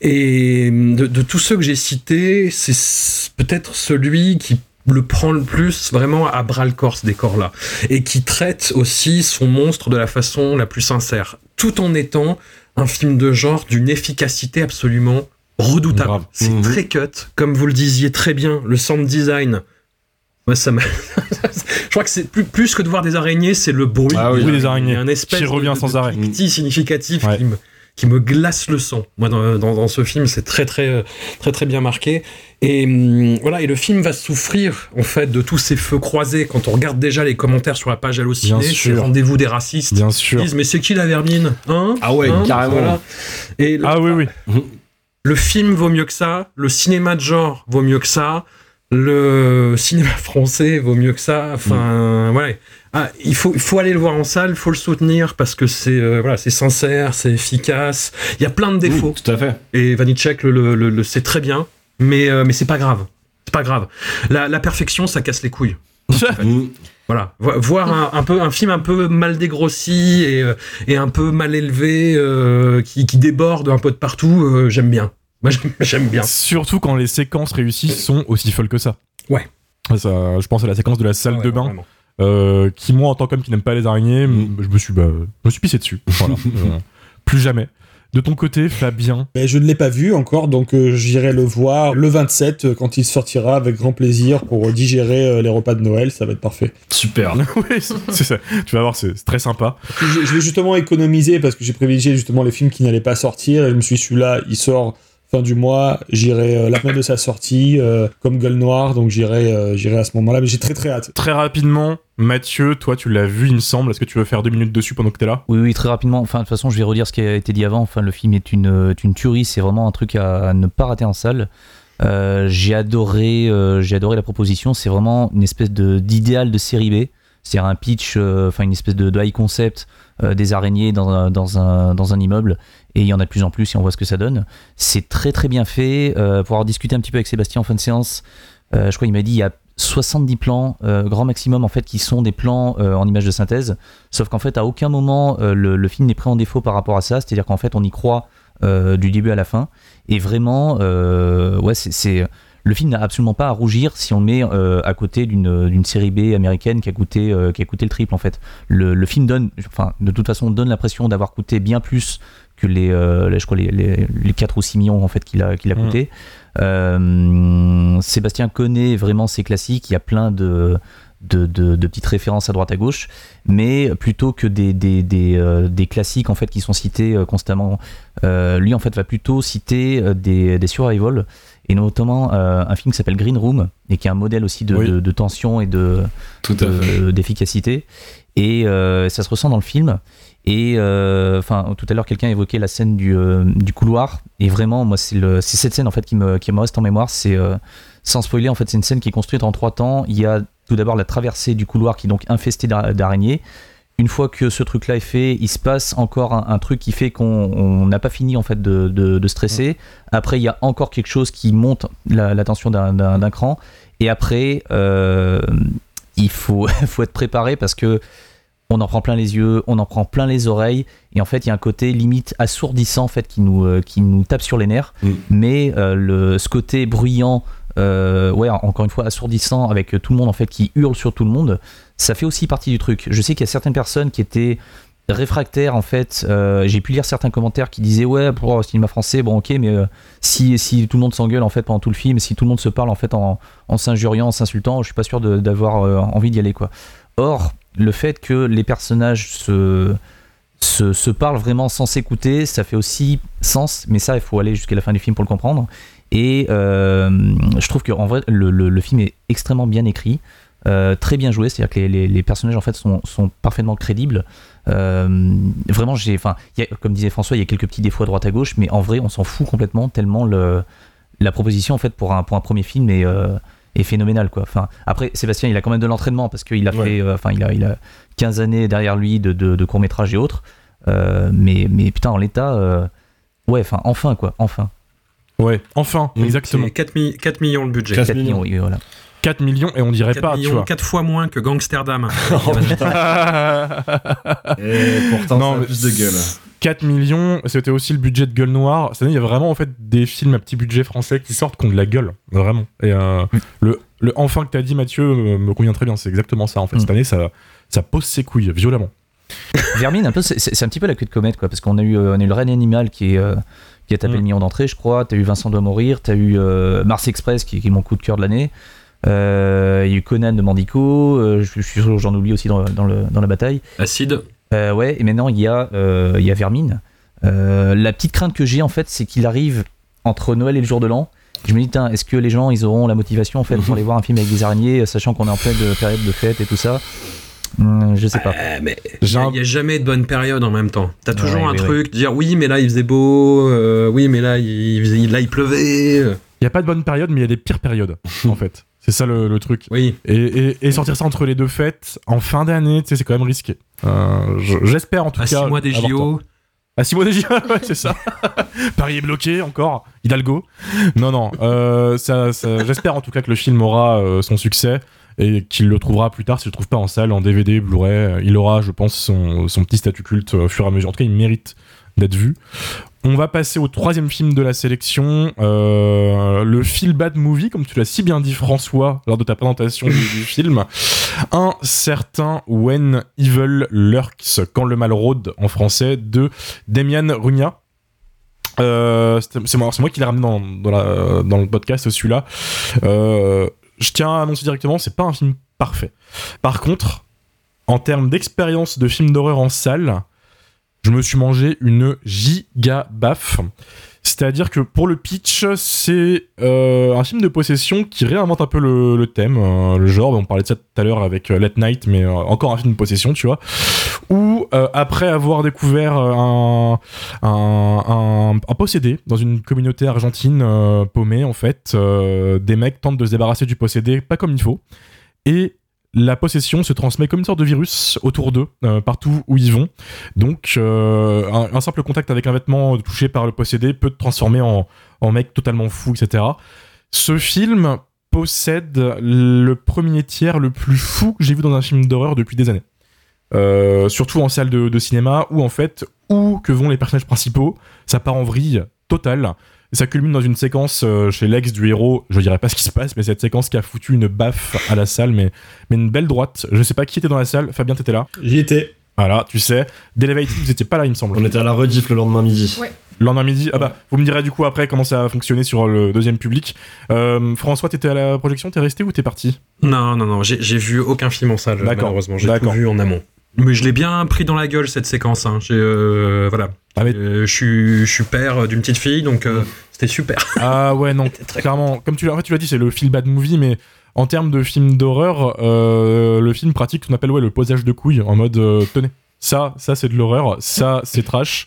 Et hum, de, de tous ceux que j'ai cités, c'est peut-être celui qui le prend le plus vraiment à bras le corps ce décor-là et qui traite aussi son monstre de la façon la plus sincère, tout en étant un film de genre d'une efficacité absolument redoutable. C'est Mhm. très cut, comme vous le disiez très bien, le sound design. Moi, ça m'a. Je crois que c'est plus, plus que de voir des araignées, c'est le bruit. Ah oui, a araignées, un espèce qui de- revient de- sans de arrêt. cliquetis significatif Ouais. qui, me, qui me glace le sang. Moi, dans, dans, dans ce film, c'est très, très, très, très bien marqué. Et hum, voilà, et le film va souffrir en fait de tous ces feux croisés. Quand on regarde déjà les commentaires sur la page Allociné, sûr. rendez-vous des racistes. Bien Ils sûr. disent mais c'est qui la vermine hein Ah ouais, Hein carrément. Voilà. Et le, Ah oui, oui. le film vaut mieux que ça, le cinéma de genre vaut mieux que ça, le cinéma français vaut mieux que ça. Enfin, ouais. Ah, il faut, il faut aller le voir en salle, il faut le soutenir parce que c'est euh, voilà, c'est sincère, c'est efficace. Il y a plein de défauts. Tout à fait. Et Vanitschek le, le, le- le sait très bien, mais, euh, mais c'est pas grave. C'est pas grave. La, la perfection, ça casse les couilles. Mmh. Voilà, Vo- voir un, un peu un film un peu mal dégrossi et, euh, et un peu mal élevé, euh, qui, qui déborde un peu de partout, j'aime bien. Moi, j'aime- j'aime bien. Surtout quand les séquences réussies sont aussi folles que ça. Ouais. Ça, je pense à la séquence de la salle Ouais, de bain, vraiment. Euh, qui moi en tant qu'homme qui n'aime pas les araignées, Mm. je me suis, bah, je me suis pissé dessus. Voilà. Euh, plus jamais. De ton côté, Fabien, Ben, je ne l'ai pas vu encore, donc euh, j'irai le voir le 27 euh, quand il sortira avec grand plaisir pour digérer euh, les repas de Noël, ça va être parfait. Super. oui, c'est ça. Tu vas voir, c'est très sympa. Je, je vais justement économiser parce que j'ai privilégié justement les films qui n'allaient pas sortir et je me suis dit celui-là, il sort fin du mois, j'irai euh, la semaine de sa sortie euh, comme Gueule Noire, donc j'irai euh, j'irai à ce moment-là, mais j'ai très très hâte. Très rapidement, Mathieu, toi tu l'as vu, il me semble. Est-ce que tu veux faire deux minutes dessus pendant que t'es là? Oui, oui, très rapidement. Enfin, de toute façon, je vais redire ce qui a été dit avant. Enfin, le film est une, est une tuerie. C'est vraiment un truc à, à ne pas rater en salle. Euh, j'ai adoré, euh, j'ai adoré la proposition. C'est vraiment une espèce de d'idéal de série B. C'est un pitch, euh, enfin une espèce de, de high concept euh, des araignées dans un, dans, un, dans un immeuble. Et il y en a de plus en plus et on voit ce que ça donne. C'est très très bien fait. Euh, pour avoir discuté un petit peu avec Sébastien en fin de séance, euh, je crois qu'il m'a dit il y a 70 plans, euh, grand maximum en fait, qui sont des plans en image de synthèse. Sauf qu'en fait, à aucun moment le, film n'est pris en défaut par rapport à ça. C'est-à-dire qu'en fait, on y croit du début à la fin. Et vraiment, ouais, c'est- le film n'a absolument pas à rougir si on le met à côté d'une série B américaine qui a coûté qui a coûté le triple en fait. Le, le film donne, enfin, de toute façon, donne l'impression d'avoir coûté bien plus que les, euh, les- je crois les, les, les 4 ou 6 millions en fait qu'il a qu'il a Mm. coûté. Euh, Sébastien connaît vraiment ses classiques. Il y a plein de de, de- de petites références à droite à gauche, mais plutôt que des, des, des, euh, des classiques en fait qui sont cités euh, constamment, euh, lui en fait va plutôt citer des, des survival et notamment un film qui s'appelle Green Room et qui est un modèle aussi de, Oui. de- tension et de d'efficacité. Et ça se ressent dans le film. Et euh, enfin, tout à l'heure, quelqu'un évoquait la scène du, euh, du couloir. Et vraiment, moi, c'est le- c'est cette scène en fait qui me, qui me reste en mémoire. C'est euh, sans spoiler, en fait, c'est une scène qui est construite en trois temps. Il y a tout d'abord la traversée du couloir qui est donc infesté d'ara- d'araignées. Une fois que ce truc-là est fait, il se passe encore un, un truc qui fait qu'on on n'a pas fini en fait de, de- de stresser. Après, il y a encore quelque chose qui monte la, la tension d'un- cran. Et après, euh, il faut, faut être préparé parce que on en prend plein les yeux, on en prend plein les oreilles, et en fait, il y a un côté limite assourdissant en fait qui nous, euh, qui nous tape sur les nerfs. Mm. Mais euh, le, ce côté bruyant, euh, ouais, encore une fois assourdissant, avec tout le monde en fait qui hurle sur tout le monde, ça fait aussi partie du truc. Je sais qu'il y a certaines personnes qui étaient réfractaires en fait. J'ai pu lire certains commentaires qui disaient ouais pour le cinéma français, bon ok, mais si, si tout le monde s'engueule en fait pendant tout le film, si tout le monde se parle en fait en, en s'injuriant, en s'insultant, je suis pas sûr d'avoir envie d'y aller quoi. Or, le fait que les personnages se, se, parlent vraiment sans s'écouter, ça fait aussi sens, mais ça, il faut aller jusqu'à la fin du film pour le comprendre. Et euh, je trouve que en vrai, le, le- film est extrêmement bien écrit, euh, très bien joué, c'est-à-dire que les, les- personnages en fait sont, sont parfaitement crédibles. Euh, vraiment, j'ai, enfin, comme disait François, il y a quelques petits défauts à droite à gauche, mais en vrai, on s'en fout complètement tellement le, la proposition en fait pour un, pour un premier film est, est phénoménale quoi. Enfin, après, Sébastien, il a quand même de l'entraînement parce qu'il a Ouais. fait, euh, enfin, il a, il a 15 années derrière lui de, de, courts métrages et autres. Euh, mais, mais putain, en l'état, euh, ouais, enfin, enfin quoi, enfin. Ouais, enfin, Mm, exactement. C'est 4, mi- 4 millions le budget. 4 4 millions. millions, oui, voilà. 4 millions et on dirait 4 pas, tu millions, vois. 4 fois moins que Gangsterdam. Et pourtant, Non, ça a mais plus de gueule. 4 millions, c'était aussi le budget de Gueule Noire. Cette année, il y a vraiment en fait des films à petit budget français qui sortent qui ont de la gueule, vraiment. Et euh, le, le enfin que t'as dit, Mathieu, me, me convient très bien. C'est exactement ça en fait. Mm. Cette année, ça, ça pose ses couilles violemment. Vermine, un peu, c'est- un petit peu la queue de comète, quoi, parce qu'on a eu, euh, on a eu le Reine Animal qui, est, euh, qui a tapé Mm. le million d'entrées, je crois. T'as eu Vincent doit mourir, t'as eu euh, Mars Express qui, qui est mon coup de cœur de l'année. Euh, Il y a eu Conan de Mandico, euh, je, je suis sûr que j'en oublie aussi dans, dans le, dans la bataille. Acide. Euh, ouais, et maintenant il y a, euh, il y a Vermine. Euh, la petite crainte que j'ai en fait, c'est qu'il arrive entre Noël et le jour de l'an. Je me dis, est-ce que les gens ils auront la motivation en fait pour aller voir un film avec des araignées, sachant qu'on est en pleine période de fête et tout ça? Hum, Je sais pas. Euh, mais il n'y a jamais de bonne période en même temps. T'as toujours Ouais, un truc, dire oui, mais là il faisait beau, euh, oui, mais là il, faisait- là il pleuvait. Il y a pas de bonne période, mais il y a des pires périodes en fait. C'est ça le, le truc. Oui. Et, et- et sortir ça entre les deux fêtes en fin d'année, tu sais, c'est quand même risqué. Euh, je- J'espère en tout À cas. 6 mois des JO. À 6 mois des JO, ouais, c'est ça. Paris est bloqué encore. Hidalgo. Non, non. euh, ça, ça- J'espère en tout cas que le film aura euh, son succès et qu'il le trouvera plus tard. S'il le trouve pas en salle, en DVD, Blu-ray, il aura, je pense, son, son petit statut culte au fur et à mesure. En tout cas, il mérite d'être vu. On va passer au troisième film de la sélection, euh, le Feel Bad Movie, comme tu l'as si bien dit François lors de ta présentation du, film. Un certain When Evil Lurks, quand le mal rôde en français, de Demian Rugna. Euh, c'est moi, qui l'ai ramené dans le podcast celui-là. Euh, je tiens à annoncer directement, c'est pas un film parfait. Par contre, en termes d'expérience de film d'horreur en salle, je me suis mangé une giga baffe. C'est-à-dire que pour le pitch, c'est euh, un film de possession qui réinvente un peu le, thème, euh, le genre. On parlait de ça tout à l'heure avec euh, Let Night, mais encore un film de possession, tu vois. Où, après avoir découvert un, un, possédé dans une communauté argentine paumée, en fait, des mecs tentent de se débarrasser du possédé, pas comme il faut. Et la possession se transmet comme une sorte de virus autour d'eux, euh, partout où ils vont. Donc, euh, un, simple contact avec un vêtement touché par le possédé peut te transformer en, en mec totalement fou, etc. Ce film possède le premier tiers le plus fou que j'ai vu dans un film d'horreur depuis des années. Euh, surtout en salle de, de cinéma, où en fait, où que vont les personnages principaux, ça part en vrille totale. Et ça culmine dans une séquence euh, chez l'ex du héros, je dirais pas ce qui se passe, mais cette séquence qui a foutu une baffe à la salle, mais, mais une belle droite. Je sais pas qui était dans la salle, Fabien, t'étais là J'y étais. Voilà, tu sais. Delevated, vous étiez pas là, il me semble. On était à la rediff le lendemain midi. Ouais. Le lendemain midi, ah bah, vous me direz du coup après comment ça a fonctionné sur le deuxième public. Euh, François, t'étais à la projection, t'es resté ou t'es parti? Non, non, non, j'ai vu aucun film en salle, D'accord, malheureusement. J'ai tout vu en amont. Mais je l'ai bien pris dans la gueule cette séquence. Hein. J'ai, euh, voilà. Ah, mais- Euh, je suis, je suis père d'une petite fille, donc euh, c'était super. Ah ouais, non, très clairement. Comme tu l'as en fait, tu l'as dit, c'est le feel bad movie, mais en termes de film d'horreur, euh, le film pratique ce qu'on appelle ouais, le posage de couilles, en mode, euh, tenez, ça, ça c'est de l'horreur, ça c'est trash,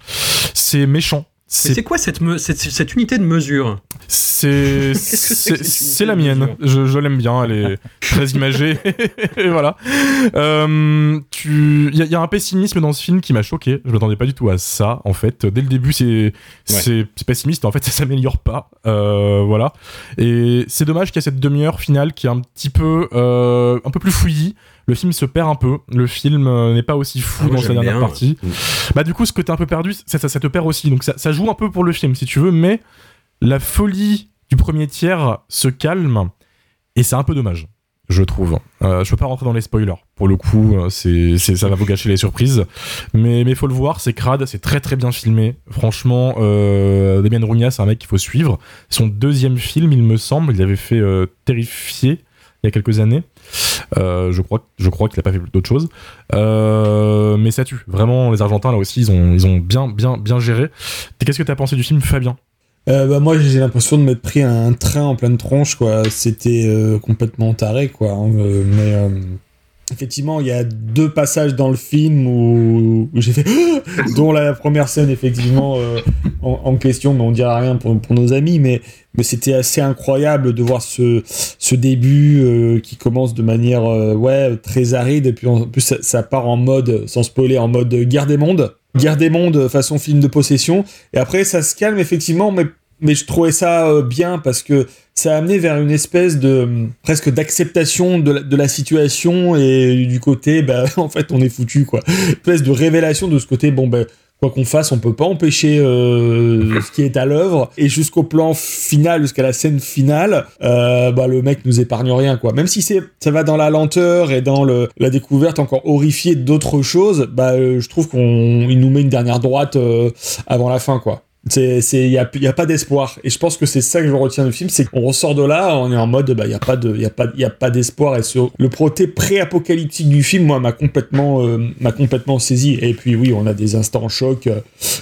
c'est méchant. C'est quoi cette, me- cette, cette unité de mesure? C'est unité la mienne. Je, je l'aime bien. Elle est très imagée. Et voilà. Euh, tu, il y, a- il y a un pessimisme dans ce film qui m'a choqué. Je m'attendais pas du tout à ça. En fait, dès le début, c'est c'est c'est pessimiste. En fait, ça s'améliore pas. Euh, voilà. Et c'est dommage qu'il y ait cette demi-heure finale qui est un petit peu euh, un peu plus fouillis. Le film se perd un peu. Le film euh, n'est pas aussi fou Ah, dans sa dernière bien. partie. Bah du coup, ce que t'as un peu perdu, ça, ça, ça te perd aussi. Donc ça, ça joue un peu pour le film, si tu veux, mais la folie du premier tiers se calme et c'est un peu dommage, je trouve. Euh, je peux pas rentrer dans les spoilers. Pour le coup, euh, c'est, c'est- ça va vous gâcher les surprises. Mais mais faut le voir, c'est crade, c'est très très bien filmé. Franchement, euh, Damien Rounia, c'est un mec qu'il faut suivre. Son deuxième film, il me semble, il avait fait euh, Terrifié il y a quelques années. Euh, je crois, je crois qu'il a pas fait d'autres choses. Euh, mais ça tue. Vraiment, les Argentins là aussi, ils ont, ils ont bien, bien, bien géré. Qu'est-ce que t'as pensé du film, Fabien? Euh, bah, moi, j'ai l'impression de m'être pris un train en pleine tronche, quoi. C'était complètement taré, quoi. hein. Mais effectivement, il y a deux passages dans le film où, j'ai fait, dont la première scène, effectivement, euh, en, question, mais on dira rien pour, nos amis, mais, mais c'était assez incroyable de voir ce, ce début euh, qui commence de manière, euh, très aride, et puis en plus, ça, ça part en mode, sans spoiler, en mode guerre des mondes. Guerre des mondes façon film de possession. Et après, ça se calme, effectivement, mais mais je trouvais ça euh, bien parce que ça a amené vers une espèce de euh, presque d'acceptation de, la- de la situation et du côté bah en fait on est foutu quoi. Une espèce de révélation de ce côté bon ben quoi qu'on fasse on peut pas empêcher euh, ce qui est à l'œuvre. Et jusqu'au plan final jusqu'à la scène finale euh, bah le mec nous épargne rien quoi. Même si c'est ça va dans la lenteur et dans le la découverte encore horrifiée d'autres choses bah euh, je trouve qu'on il nous met une dernière droite euh, avant la fin quoi c'est, c'est, y a, y a pas d'espoir. Et je pense que c'est ça que je retiens du film, c'est qu'on ressort de là, on est en mode, bah, y a pas de, y a pas, y a pas d'espoir. Et ce, le proté pré-apocalyptique du film, moi, m'a complètement, euh, m'a complètement saisi. Et puis, oui, on a des instants chocs euh,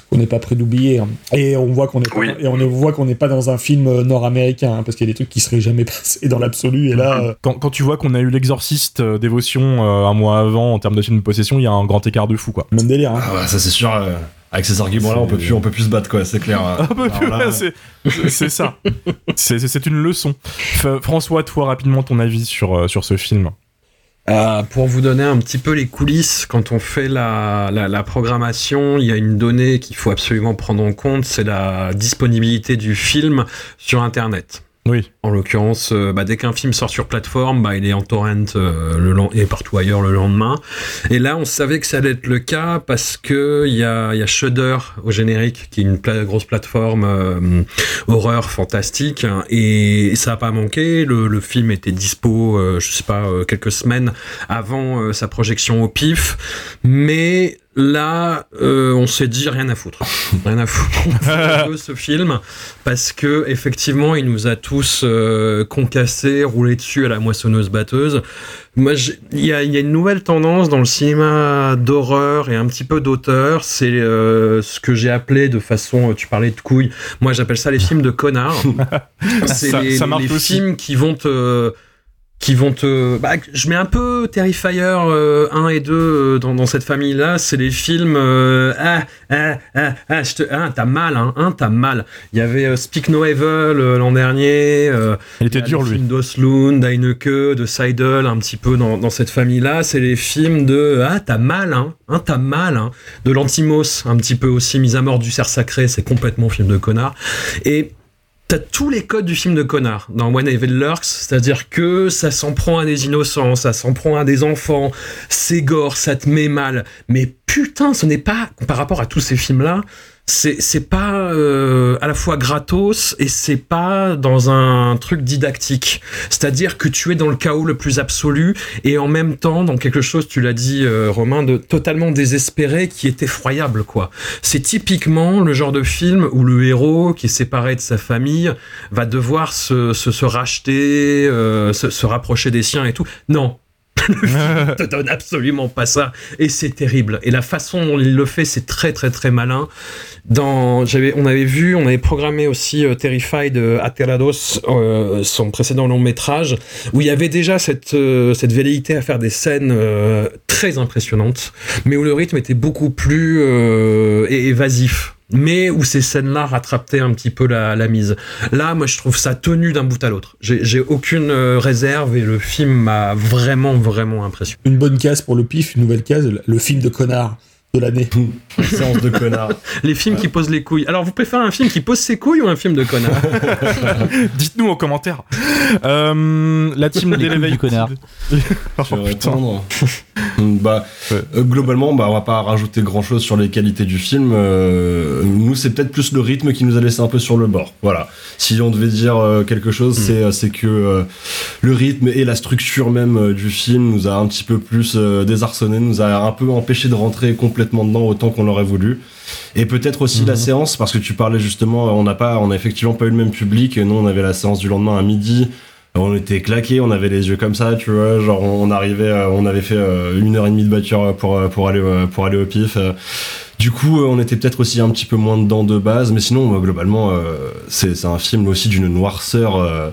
qu'on n'est pas prêt d'oublier. hein. Et on voit qu'on est, pas- et on voit qu'on n'est pas dans un film euh, nord-américain, hein, parce qu'il y a des trucs qui seraient jamais passés dans l'absolu. Et là, euh, quand, quand tu vois qu'on a eu l'exorciste euh, dévotion euh, un mois avant en termes de film de possession, il y a un grand écart de fou quoi. même délire. hein. Ah ça c'est sûr. Avec ces arguments-là, on peut plus, on peut plus se battre quoi, c'est clair. Là, c'est ça. C'est c'est- c'est une leçon. F- François, toi rapidement ton avis sur, euh, sur ce film. Euh, pour vous donner un petit peu les coulisses, quand on fait la, la, la programmation, il y a une donnée qu'il faut absolument prendre en compte, c'est la disponibilité du film sur Internet. Oui. En l'occurrence, euh, bah, dès qu'un film sort sur plateforme, bah, il est en torrent euh, et partout ailleurs le lendemain. Et là, on savait que ça allait être le cas parce que il y a, a Shudder au générique, qui est une grosse plateforme euh, horreur fantastique, hein, et ça a pas manqué. Le, film était dispo, je sais pas, quelques semaines avant sa projection au PIF, mais là, on s'est dit rien à foutre, rien à foutre. On fout un peu ce film parce que effectivement, il nous a tous euh, concassés, roulé dessus à la moissonneuse batteuse. Moi, il y y a une nouvelle tendance dans le cinéma d'horreur et un petit peu d'auteur. C'est euh, ce que j'ai appelé de façon, tu parlais de couilles. Moi, j'appelle ça les films de connards. C'est les, ça films qui vont te qui vont te bah, je mets un peu Terrifier euh, 1 et 2 euh, dans, dans cette famille là c'est les films euh, ah ah ah ah je te ah t'as mal hein, hein t'as mal il y avait euh, Speak No Evil euh, l'an dernier euh, Il était dur lui. d'Oslund, d'Heineke, de Seidel, un petit peu dans, dans cette famille-là. C'est les films de Ah, t'as mal, hein, hein t'as mal, hein. De l'Antimos, un petit peu aussi, Mise à mort du cerf sacré, c'est complètement film de connard. Et t'as tous les codes du film de connard dans When Evil Lurks, c'est-à-dire que ça s'en prend à des innocents, ça s'en prend à des enfants, c'est gore, ça te met mal. Mais putain, ce n'est pas, par rapport à tous ces films-là, c'est pas euh, à la fois gratos et c'est pas dans un truc didactique. C'est-à-dire que tu es dans le chaos le plus absolu et en même temps dans quelque chose, tu l'as dit euh, Romain, de totalement désespéré qui est effroyable quoi. C'est typiquement le genre de film où le héros qui est séparé de sa famille va devoir se, se, se racheter, euh, se, se rapprocher des siens et tout. Non. Le film te donne absolument pas ça. Et c'est terrible. Et la façon dont il le fait, c'est très très très malin. Dans, j'avais, on avait vu, on avait programmé aussi euh, Terrified de Aterados, euh, son précédent long métrage, où il y avait déjà cette, euh, cette velléité à faire des scènes euh, très impressionnantes, mais où le rythme était beaucoup plus euh, évasif. Mais où ces scènes-là rattrapaient un petit peu la, mise. Là, moi, je trouve ça tenu d'un bout à l'autre. J'ai, j'ai aucune euh, réserve et le film m'a vraiment, vraiment impressionné. Une bonne case pour le pif, une nouvelle case, le film de connard de l'année. Séance de connard. Les films qui posent les couilles. Alors, vous préférez un film qui pose ses couilles ou un film de connard? Dites-nous en commentaire. Euh, la team Les couilles du connard. Oh, putain. répondre bah, Ouais. euh, globalement, bah, on va pas rajouter grand chose sur les qualités du film. Euh, nous, c'est peut-être plus le rythme qui nous a laissé un peu sur le bord. Voilà. Si on devait dire euh, quelque chose, c'est euh, c'est que euh, le rythme et la structure même euh, du film nous a un petit peu plus euh, désarçonné, nous a un peu empêché de rentrer complètement dedans autant qu'on l'aurait voulu. Et peut-être aussi la séance, parce que tu parlais justement, on n'a pas, on a effectivement pas eu le même public. Nous, on avait la séance du lendemain à midi. On était claqués, on avait les yeux comme ça, tu vois, genre on arrivait, euh, on avait fait euh, une heure et demie de voiture pour euh, pour aller pour aller au pif. Du coup, on était peut-être aussi un petit peu moins dedans de base, mais sinon globalement, c'est c'est un film aussi d'une noirceur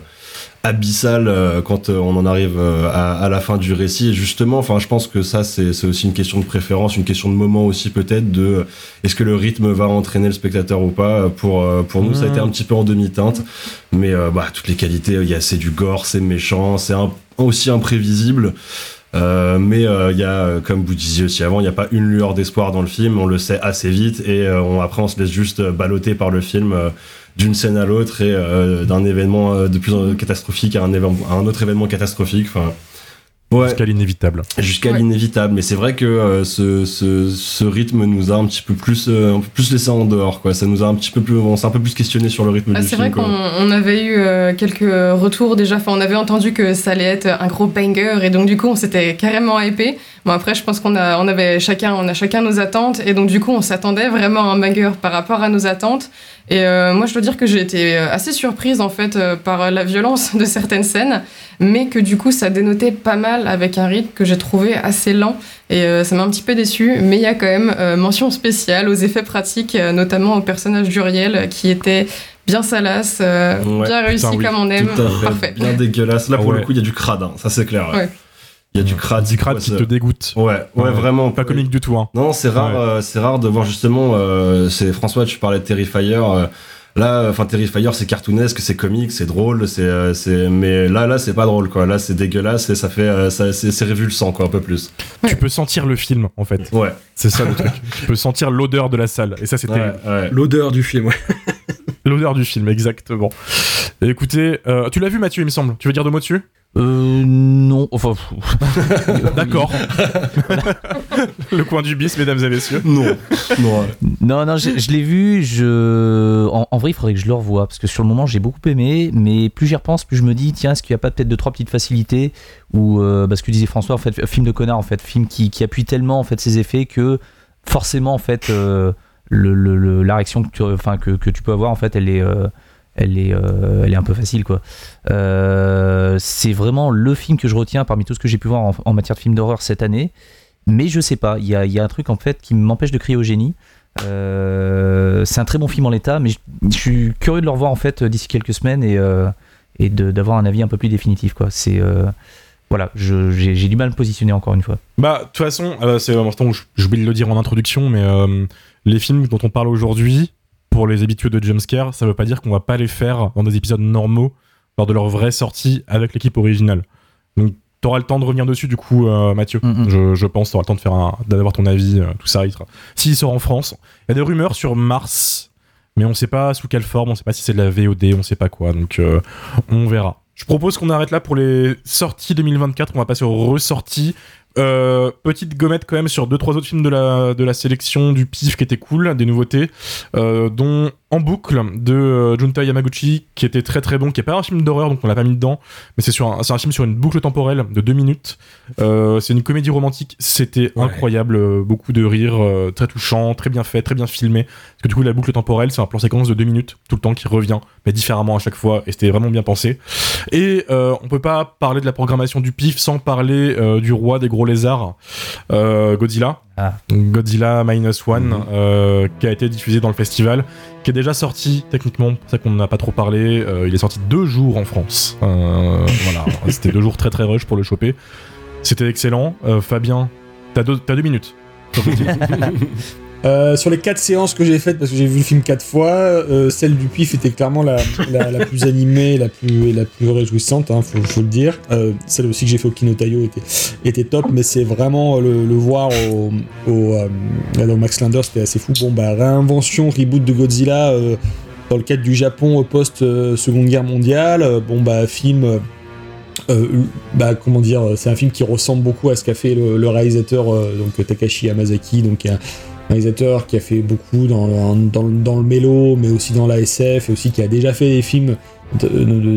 abyssale euh, quand euh, on en arrive euh, à, à la fin du récit. Et justement, enfin, je pense que ça c'est aussi une question de préférence, une question de moment aussi peut-être de est-ce que le rythme va entraîner le spectateur ou pas. Pour pour nous, ça a été un petit peu en demi-teinte. Mais euh, bah, toutes les qualités, il y a c'est du gore, c'est méchant, c'est aussi imprévisible. Euh, mais euh, il y a, comme vous disiez aussi avant, il n'y a pas une lueur d'espoir dans le film. On le sait assez vite et euh, on, après on se laisse juste balloter par le film euh, d'une scène à l'autre et euh, d'un événement euh, de plus en catastrophique à un, événement- à un autre événement catastrophique. Enfin, ouais, Jusqu'à l'inévitable. jusqu'à Ouais. l'inévitable. Mais c'est vrai que euh, ce, ce, ce rythme nous a un petit peu plus, euh, un peu plus laissé en dehors. Quoi. Ça nous a un petit peu plus, on s'est un peu plus questionné sur le rythme Ah, du c'est film. vrai quoi. qu'on on avait eu euh, quelques retours déjà. Enfin, on avait entendu que ça allait être un gros banger et donc du coup, on s'était carrément hypé. Bon après, je pense qu'on a, on avait chacun, on a chacun nos attentes et donc du coup, on s'attendait vraiment à un banger par rapport à nos attentes. Et euh, moi, je dois dire que j'ai été euh, assez surprise en fait euh, par la violence de certaines scènes, mais que du coup, ça dénotait pas mal avec un rythme que j'ai trouvé assez lent et euh, ça m'a un petit peu déçu. Mais il y a quand même euh, mention spéciale aux effets pratiques, euh, notamment au personnage d'Uriel qui était bien salace, euh, Ouais, bien réussi putain, oui, comme on aime. Tout à fait. Parfait. Bien dégueulasse. Là, pour ouais. le coup, il y a du crade, hein. ça c'est clair. ouais. Il y a du crade. Crades ouais, qui te dégoûtent. Ouais, ouais, vraiment. Pas comique du tout, hein. Non, c'est rare, Ouais. euh, c'est rare de voir justement. euh, c'est François, tu parlais de Terrifier. euh, là, enfin Terrifier, c'est cartoonesque, c'est comique, c'est drôle, c'est, euh, c'est. Mais là, là, c'est pas drôle, quoi. Là, c'est dégueulasse et ça fait, euh, ça, c'est, c'est révulsant, quoi, un peu plus. Tu peux sentir le film, en fait. Ouais. C'est ça le truc. tu peux sentir l'odeur de la salle. Et ça, c'est Ouais, terrible. ouais. L'odeur du film, ouais. L'odeur du film, exactement. Et écoutez, euh, tu l'as vu, Mathieu, il me semble. Tu veux dire deux mots dessus? Euh, non, enfin. D'accord. le coin du bis, mesdames et messieurs. Non, non. Non, non, je, je l'ai vu. Je... En, en vrai, il faudrait que je le revoie parce que sur le moment, j'ai beaucoup aimé. Mais plus j'y repense, plus je me dis, tiens, est-ce qu'il n'y a pas peut-être deux trois petites facilités ou euh, bah, ce que disait François, en fait, film de connard, en fait, film qui, qui appuie tellement en fait ses effets que forcément, en fait, euh, le, le- le- la réaction que tu, enfin, que, que tu peux avoir, en fait, elle est, euh, elle est, euh, elle est un peu facile, quoi. Euh, c'est vraiment le film que je retiens parmi tout ce que j'ai pu voir en, matière de film d'horreur cette année. Mais je sais pas, il y a, y a un truc en fait qui m'empêche de crier au génie. Euh, c'est un très bon film en l'état, mais je, suis curieux de le revoir en fait d'ici quelques semaines et, et d'avoir un avis un peu plus définitif. Quoi. C'est voilà, j'ai du mal à me positionner encore une fois. Bah, de toute façon, c'est important, je- j'ai oublié de le dire en introduction, mais les films dont on parle aujourd'hui, pour les habitués de jumpscare, ça veut pas dire qu'on va pas les faire dans des épisodes normaux lors de leur vraie sortie avec l'équipe originale. Donc, t'auras le temps de revenir dessus, du coup, euh, Mathieu. Mhm. Je, je pense, t'auras le temps de faire un- d'avoir ton avis, euh, tout ça. S'il sort en France, il y a des rumeurs sur Mars, mais on sait pas sous quelle forme, on sait pas si c'est de la VOD, on sait pas quoi, donc euh, on verra. Je propose qu'on arrête là pour les sorties 2024, on va passer aux ressorties. Euh, petite gommette quand même sur deux trois autres films de la, de la sélection du pif qui étaient cool, des nouveautés, euh, dont en boucle de euh, Junta Yamaguchi qui était très très bon, qui est pas un film d'horreur donc on l'a pas mis dedans, mais c'est sur un, un film sur une boucle temporelle de deux minutes. Euh, c'est une comédie romantique, c'était incroyable, euh, beaucoup de rires, euh, très touchant, très bien fait, très bien filmé. Parce que du coup la boucle temporelle c'est un plan séquence de deux minutes tout le temps qui revient, mais différemment à chaque fois et c'était vraiment bien pensé. Et euh, on peut pas parler de la programmation du PIF sans parler euh, du roi des gros lézards, Godzilla. Ah. Godzilla Minus One, euh, qui a été diffusé dans le festival, qui est déjà sorti techniquement, c'est ça qu'on n'a pas trop parlé. euh, il est sorti deux jours en France. Euh, voilà, c'était deux jours très très rush pour le choper. C'était excellent. Fabien, t'as deux, t'as deux minutes. Euh, sur les quatre séances que j'ai faites, parce que j'ai vu le film quatre fois, euh, celle du PIF était clairement la, plus animée, la plus, la plus réjouissante, hein, faut, le dire. Euh, celle aussi que j'ai fait au Kinotayo était, top, mais c'est vraiment le, voir au, au, Max Linder, c'était assez fou. Bon, bah, réinvention, reboot de Godzilla dans le cadre du Japon post-Seconde Guerre mondiale. Bon, bah, film. bah, comment dire, c'est un film qui ressemble beaucoup à ce qu'a fait le, réalisateur Takashi Yamazaki, donc un réalisateur qui a fait beaucoup dans, le- mélo, mais aussi dans la SF, et aussi qui a déjà fait des films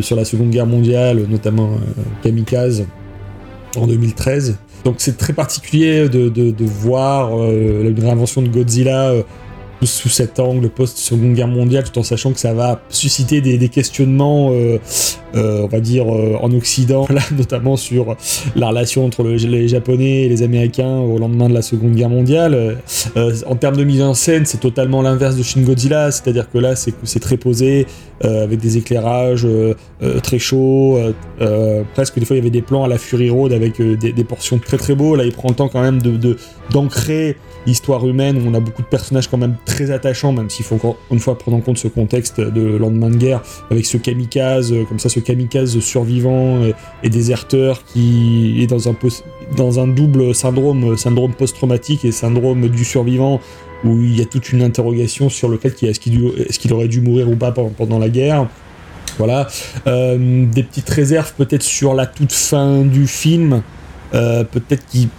sur la Seconde Guerre mondiale, notamment euh, Kamikaze en 2013. Donc c'est très particulier de, voir euh, la réinvention de Godzilla sous cet angle post-Seconde Guerre mondiale, tout en sachant que ça va susciter des, questionnements, euh, euh, on va dire, euh, en Occident, là, notamment sur la relation entre le- les Japonais et les Américains au lendemain de la Seconde Guerre mondiale. En termes de mise en scène, c'est totalement l'inverse de Shin Godzilla, c'est-à-dire que là, c'est très posé, avec des éclairages très chauds, presque des fois il y avait des plans à la Fury Road avec des, portions très très beaux. Là, il prend le temps quand même de de- d'ancrer l'histoire humaine où on a beaucoup de personnages quand même très attachants, même s'il faut encore une fois prendre en compte ce contexte de lendemain de guerre, avec ce kamikaze, euh, comme ça, ce kamikaze survivant et, et déserteur qui est dans un, dans un double syndrome, syndrome post-traumatique et syndrome du survivant, où il y a toute une interrogation sur le fait qu'il est-ce qu'il est-ce qu'il aurait dû mourir ou pas pendant, la guerre. Voilà. Euh, des petites réserves peut-être sur la toute fin du film, euh, peut-être qui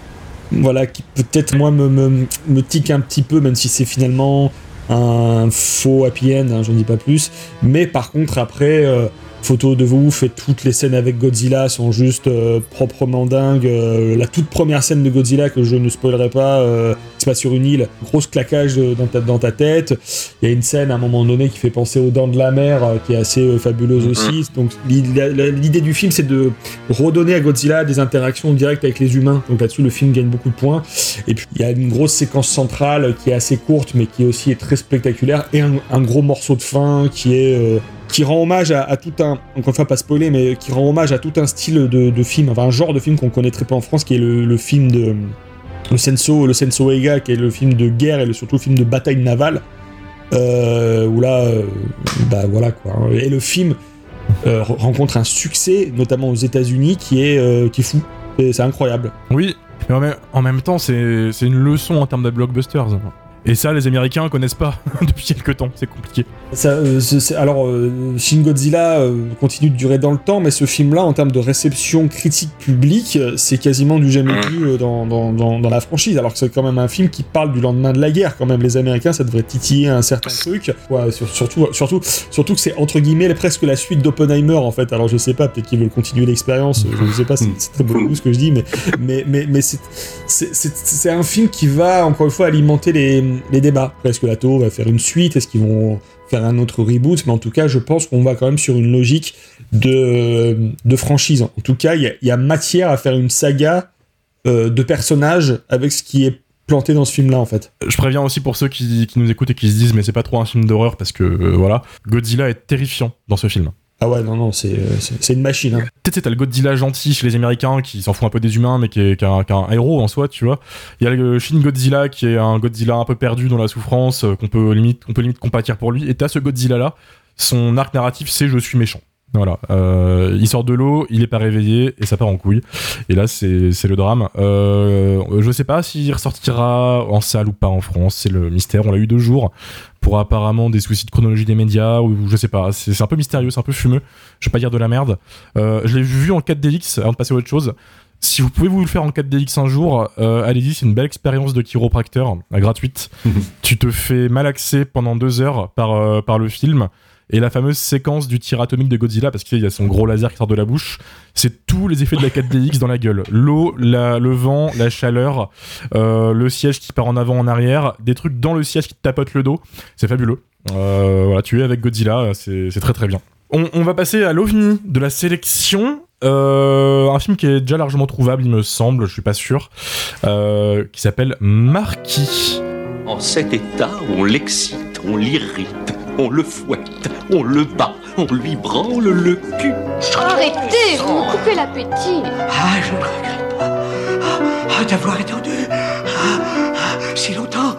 voilà, qui peut-être moi me, tique un petit peu, même si c'est finalement un faux happy end, hein, j'en dis pas plus. Mais par contre, après, euh, photo de ouf et toutes les scènes avec Godzilla sont juste euh, proprement dingues. Euh, la toute première scène de Godzilla que je ne spoilerai pas, euh, se passe sur une île, grosse claquage dans ta, dans ta tête. Il y a une scène à un moment donné qui fait penser aux dents de la mer, qui est assez fabuleuse aussi. Donc l'idée du film, c'est de redonner à Godzilla des interactions directes avec les humains. Donc là-dessus, le film gagne beaucoup de points. Et puis il y a une grosse séquence centrale qui est assez courte, mais qui aussi est très spectaculaire, et un, un gros morceau de fin qui est euh, qui rend hommage à, tout un, encore une fois pas spoiler, mais qui rend hommage à tout un style de, de film, enfin un genre de film qu'on connaît très peu en France, qui est le, le film de le Senso, le Senso Eiga, qui est le film de guerre et le, surtout le film de bataille navale, euh, où là, euh, bah voilà quoi. hein. Et le film euh, re- rencontre un succès, notamment aux États-Unis, qui est euh, qui est fou. C'est incroyable. Oui, mais en même, temps, c'est c'est une leçon en termes de blockbusters. Et ça, les Américains connaissent pas depuis quelques temps, c'est compliqué. Ça, euh, c'est- alors, euh, Shin Godzilla euh, continue de durer dans le temps, mais ce film-là, en termes de réception critique publique, c'est quasiment du jamais vu euh, dans, dans, dans, dans la franchise. Alors que c'est quand même un film qui parle du lendemain de la guerre. Quand même, les Américains, ça devrait titiller un certain truc. Ouais, sur- surtout, surtout, surtout que c'est entre guillemets presque la suite d'Oppenheimer en fait. Alors je sais pas, peut-être qu'ils veulent continuer l'expérience. Je ne sais pas, c'est c'est très beau ce que je dis, mais mais mais, mais c'est c'est- c'est c'est un film qui va encore une fois alimenter les, les débats. Est-ce que la Toho va faire une suite? Est-ce qu'ils vont faire un autre reboot? Mais en tout cas, je pense qu'on va quand même sur une logique de, de franchise. En tout cas, il y a, matière à faire une saga euh, de personnages avec ce qui est planté dans ce film-là, en fait. Je préviens aussi pour ceux qui, qui nous écoutent et qui se disent mais c'est pas trop un film d'horreur parce que euh, voilà, Godzilla est terrifiant dans ce film. Ah ouais, non, non, c'est euh, c'est- c'est une machine. Hein. Tu sais, t'as le Godzilla gentil chez les Américains qui s'en fout un peu des humains mais qui est, qui est un, un héros en soi, tu vois. Il y a le Shin Godzilla qui est un Godzilla un peu perdu dans la souffrance, euh, qu'on peut limite, qu'on peut limite compatir pour lui. Et t'as ce Godzilla là, son arc narratif c'est je suis méchant. Voilà, euh, il sort de l'eau, il est pas réveillé et ça part en couille. Et là, c'est le drame. Euh, je sais pas s'il ressortira en salle ou pas en France, c'est le mystère. On l'a eu deux jours pour apparemment des soucis de chronologie des médias ou je sais pas. C'est un peu mystérieux, c'est un peu fumeux. Je vais pas dire de la merde. Euh, je l'ai vu en 4DX avant de passer à autre chose. Si vous pouvez vous le faire en 4DX un jour, euh, allez-y, c'est une belle expérience de chiropracteur, gratuite. tu te fais malaxer pendant deux heures par, euh, par le film. Et la fameuse séquence du tir atomique de Godzilla, parce qu'il y a son gros laser qui sort de la bouche, c'est tous les effets de la 4DX dans la gueule. L'eau, le vent, la chaleur, euh, le siège qui part en avant, en arrière, des trucs dans le siège qui te tapotent le dos. C'est fabuleux. Euh, voilà, tu es avec Godzilla, c'est très très bien. On, va passer à l'OVNI de la sélection. Euh, un film qui est déjà largement trouvable, il me semble, je suis pas sûr, qui s'appelle Marquis. En cet état, on l'excite, on l'irrite, on le fouette, on le bat, on lui branle le cul. Arrêtez, vous me coupez l'appétit. Ah, je ne regrette pas ah, d'avoir attendu ah, ah, si longtemps.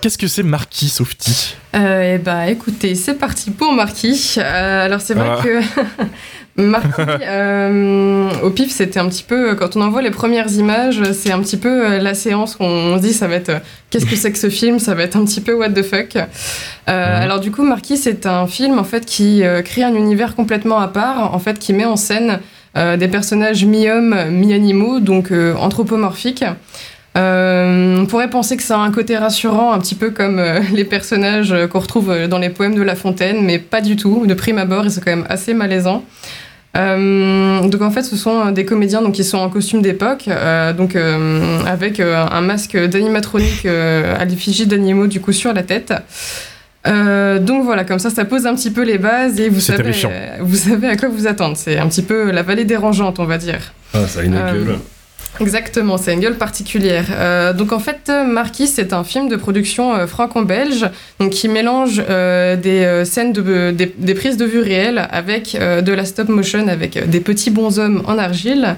Qu'est-ce que c'est Marquis, Softy Euh, et bah écoutez, c'est parti pour Marquis. Euh, alors c'est vrai Ah. que Marquis, euh, au pif, c'était un petit peu, quand on en voit les premières images, c'est un petit peu la séance où on se dit ça va être, qu'est-ce que c'est que ce film Ça va être un petit peu what the fuck. Alors du coup, Marquis, c'est un film en fait qui crée un univers complètement à part, en fait qui met en scène des personnages mi-hommes, mi-animaux, donc anthropomorphiques. Euh, on pourrait penser que ça a un côté rassurant, un petit peu comme euh, les personnages euh, qu'on retrouve dans les poèmes de La Fontaine, mais pas du tout. De prime abord, ils sont quand même assez malaisants. Euh, donc en fait, ce sont des comédiens donc, qui sont en costume d'époque, euh, donc euh, avec euh, un masque d'animatronique euh, à l'effigie d'animaux du coup sur la tête. Euh, donc voilà, comme ça, ça pose un petit peu les bases et vous savez, terrifiant. euh, vous savez à quoi vous attendre. C'est un petit peu la vallée dérangeante, on va dire. Ah, ça a une Euh, gueule. Exactement, c'est une gueule particulière. Euh, donc en fait, Marquis, c'est un film de production euh, franco-belge, donc qui mélange euh, des euh, scènes de des, prises de vue réelles avec euh, de la stop motion, avec des petits bonshommes en argile.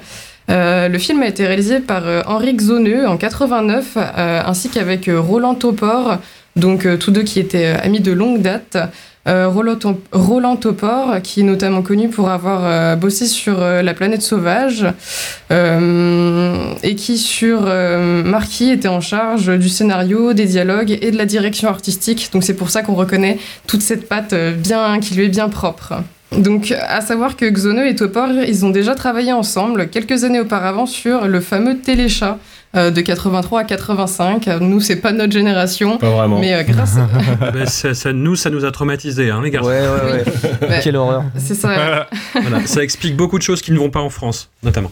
Le film a été réalisé par Henri Xoneux en 89, euh, ainsi qu'avec Roland Topor, donc tous deux qui étaient amis de longue date. Euh, Roland, Top- Roland Topor, qui est notamment connu pour avoir euh, bossé sur euh, La planète sauvage, et qui sur Marquis était en charge du scénario, des dialogues et de la direction artistique. Donc c'est pour ça qu'on reconnaît toute cette patte bien qui lui est bien propre. Donc, à savoir que Xono et Topor, ils ont déjà travaillé ensemble quelques années auparavant sur le fameux Téléchat de 83 à 85. Nous, c'est pas notre génération, Pas vraiment. mais euh, grâce à... Ben, ça, ça- nous, ça nous a traumatisés, hein, les garçons. Ouais, ouais, ouais. Quelle horreur. c'est ça. Voilà, ça explique beaucoup de choses qui ne vont pas en France, notamment.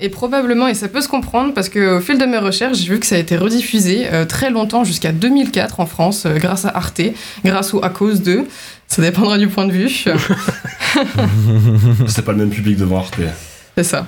Et probablement, et ça peut se comprendre, parce qu'au fil de mes recherches, j'ai vu que ça a été rediffusé euh, très longtemps, jusqu'à 2004 en France, euh, grâce à Arte, grâce ou à cause d'eux. Ça dépendra du point de vue. C'est pas le même public devant Arte. C'est ça.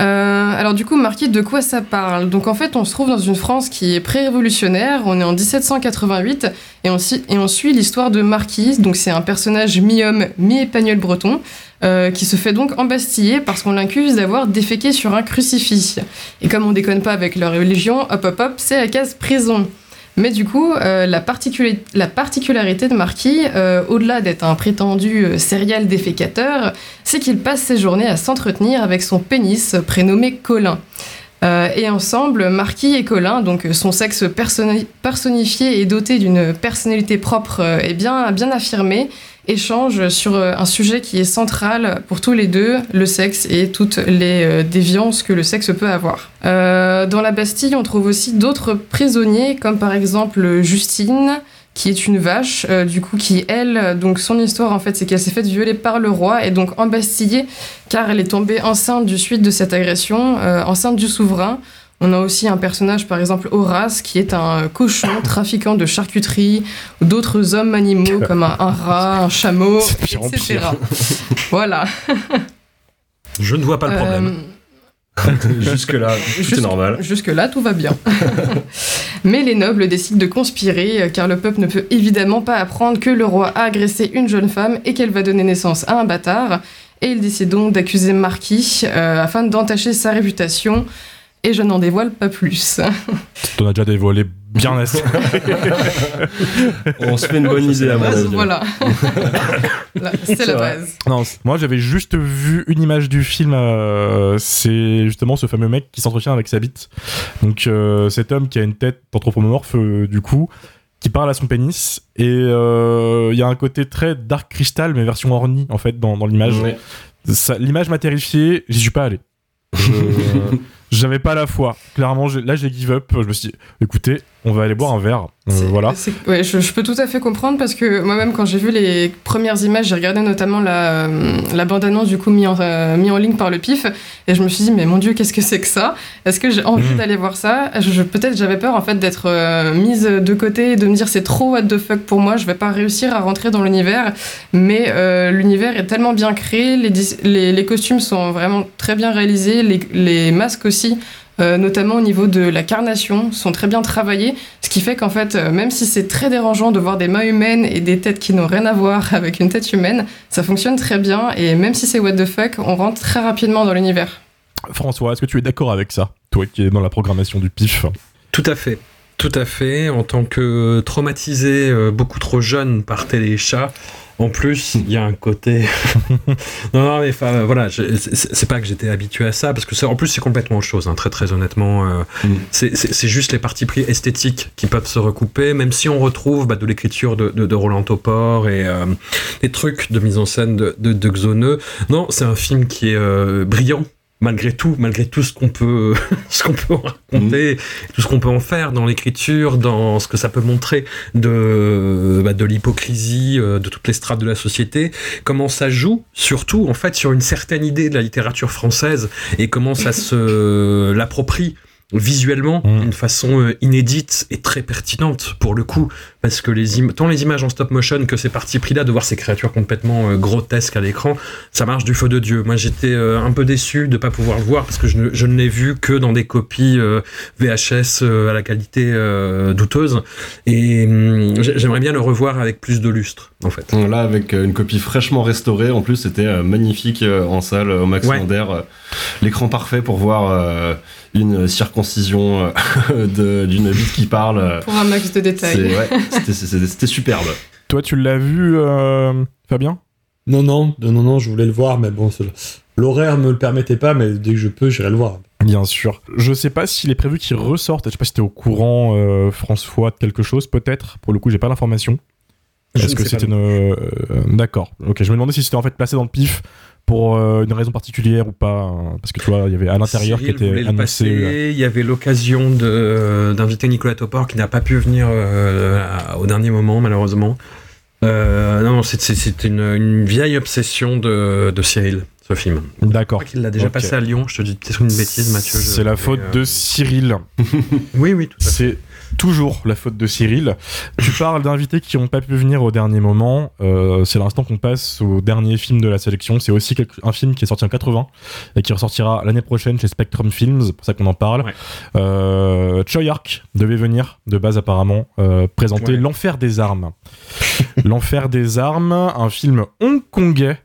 Euh, alors du coup, Marquis, de quoi ça parle? Donc en fait, on se trouve dans une France qui est pré-révolutionnaire, on est en 1788, et on, suit l'histoire de Marquis, donc c'est un personnage mi-homme, mi-épagnol breton, euh, qui se fait donc embastiller parce qu'on l'accuse d'avoir déféqué sur un crucifix. Et comme on déconne pas avec leur religion, hop hop hop, c'est la case prison. Mais du coup, euh, la, particularité de Marquis, euh, au-delà d'être un prétendu euh, défécateur, c'est qu'il passe ses journées à s'entretenir avec son pénis euh, prénommé Colin. Et ensemble, Marquis et Colin, donc son sexe personni- personnifié et doté d'une personnalité propre et bien, bien affirmée, échangent sur euh, un sujet qui est central pour tous les deux, le sexe et toutes les euh, déviances que le sexe peut avoir. Euh, dans la Bastille, on trouve aussi d'autres prisonniers, comme par exemple Justine, qui est une vache, du coup, qui, elle, donc son histoire, en fait, c'est qu'elle s'est faite violer par le roi et donc embastillée car elle est tombée enceinte du suite de cette agression, enceinte du souverain. On a aussi un personnage, par exemple Horace, qui est un cochon trafiquant de charcuterie, ou d'autres hommes animaux comme un, un rat, un chameau, pire etc. pire. voilà. Je ne vois pas le problème. Euh, Jusque-là, tout est normal. Jusque-là, tout va bien. Mais les nobles décident de conspirer, euh, car le peuple ne peut évidemment pas apprendre que le roi a agressé une jeune femme et qu'elle va donner naissance à un bâtard. Et ils décident donc d'accuser Marquis euh, afin d'entacher sa réputation. Et je n'en dévoile pas plus. T'en as déjà dévoilé bien assez. On se fait une bonne idée à mon avis. voilà. Là, C'est C'est la vrai. base. Non, moi j'avais juste vu une image du film. euh, c'est justement ce fameux mec qui s'entretient avec sa bite. Donc euh, cet homme qui a une tête anthropomorphe euh, du coup, qui parle à son pénis. Et euh, il y a un côté très Dark Crystal mais version horny en fait dans, dans l'image. Ouais. L'image m'a terrifié. J'y suis pas allé. Je- J'avais pas la foi. Clairement, là, j'ai give up. Je me suis dit, écoutez, on va aller boire un verre. Euh, voilà. Ouais, je, je peux tout à fait comprendre parce que moi-même, quand j'ai vu les premières images, j'ai regardé notamment la, euh, la bande-annonce du coup mis en, euh, mis en ligne par le PIF et je me suis dit, mais mon Dieu, qu'est-ce que c'est que ça? Est-ce que j'ai envie Mhm. d'aller voir ça? Je, je- Peut-être j'avais peur en fait d'être euh, mise de côté et de me dire c'est trop what the fuck pour moi, je vais pas réussir à rentrer dans l'univers. Mais euh, l'univers est tellement bien créé, les, les costumes sont vraiment très bien réalisés, les, les masques aussi. Euh, notamment au niveau de la carnation, sont très bien travaillés, ce qui fait qu'en fait, euh, même si c'est très dérangeant de voir des mains humaines et des têtes qui n'ont rien à voir avec une tête humaine, ça fonctionne très bien, et même si c'est what the fuck, on rentre très rapidement dans l'univers. François, est-ce que tu es d'accord avec ça Toi qui es dans la programmation du PIF. Tout à fait. Tout à fait. En tant que traumatisé, euh, beaucoup trop jeune par Téléchat, en plus, il y a un côté. non, non, mais enfin, voilà, c'est pas que j'étais habitué à ça, parce que c'est- en plus, c'est complètement autre chose, hein, très très honnêtement. euh, c'est- C'est c'est juste les parties pris esthétiques qui peuvent se recouper, même si on retrouve bah, de l'écriture de, de, de Roland Topor et euh, des trucs de mise en scène de, de, de Xoneux. Non, c'est un film qui est euh, brillant. Malgré tout, malgré tout ce qu'on peut, ce qu'on peut raconter, tout ce qu'on peut en faire dans l'écriture, dans ce que ça peut montrer de, bah, de l'hypocrisie euh, de toutes les strates de la société, comment ça joue, surtout en fait sur une certaine idée de la littérature française et comment ça se l'approprie visuellement d'une façon euh, inédite et très pertinente pour le coup parce que les im- tant les images en stop motion que ces parties pris là de voir ces créatures complètement euh, grotesques à l'écran ça marche du feu de dieu. Moi j'étais euh, un peu déçu de pas pouvoir le voir parce que je ne, je ne l'ai vu que dans des copies euh, VHS à la qualité douteuse. Et j'ai- j'aimerais bien le revoir avec plus de lustre en fait. Là, avec une copie fraîchement restaurée, en plus, c'était magnifique en salle au Max Ouais. Linder, euh, L'écran parfait pour voir une circoncision euh, de- d'une bite qui parle. Pour un max de détails. ouais, c'était- superbe. Toi, tu l'as vu, euh, Fabien? Non, non, non, non, je voulais le voir, mais bon, l'horaire me le permettait pas, mais dès que je peux, j'irai le voir. Bien sûr. Je sais pas s'il est prévu qu'il ressorte. Je sais pas si t'es au courant, euh, François, de quelque chose, peut-être. Pour le coup, j'ai pas l'information. Est-ce ne que c'était une. D'accord. Ok, je me demandais si c'était en fait placé dans le pif pour euh, une raison particulière ou pas. hein, parce que tu vois, il y avait à l'intérieur qui était annoncé. euh, Il y avait l'occasion d'inviter Nicolas Topor qui n'a pas pu venir euh, au dernier moment, malheureusement. Euh, non, c'est, une, une vieille obsession de, de Cyril, ce film. D'accord. Qu'il l'a déjà passé à Lyon. Je te dis peut-être une bêtise, Mathieu. C'est la faute euh, de Cyril. Oui, oui, tout à fait. Toujours la faute de Cyril. Tu parles d'invités qui n'ont pas pu venir au dernier moment. Euh, c'est l'instant qu'on passe au dernier film de la sélection. C'est aussi quelque- un film qui est sorti en 80 et qui ressortira l'année prochaine chez Spectrum Films. C'est pour ça qu'on en parle. Ouais. Euh, Choi Ark devait venir de base apparemment euh, présenter Ouais. L'Enfer des armes. L'Enfer des armes, un film hongkongais.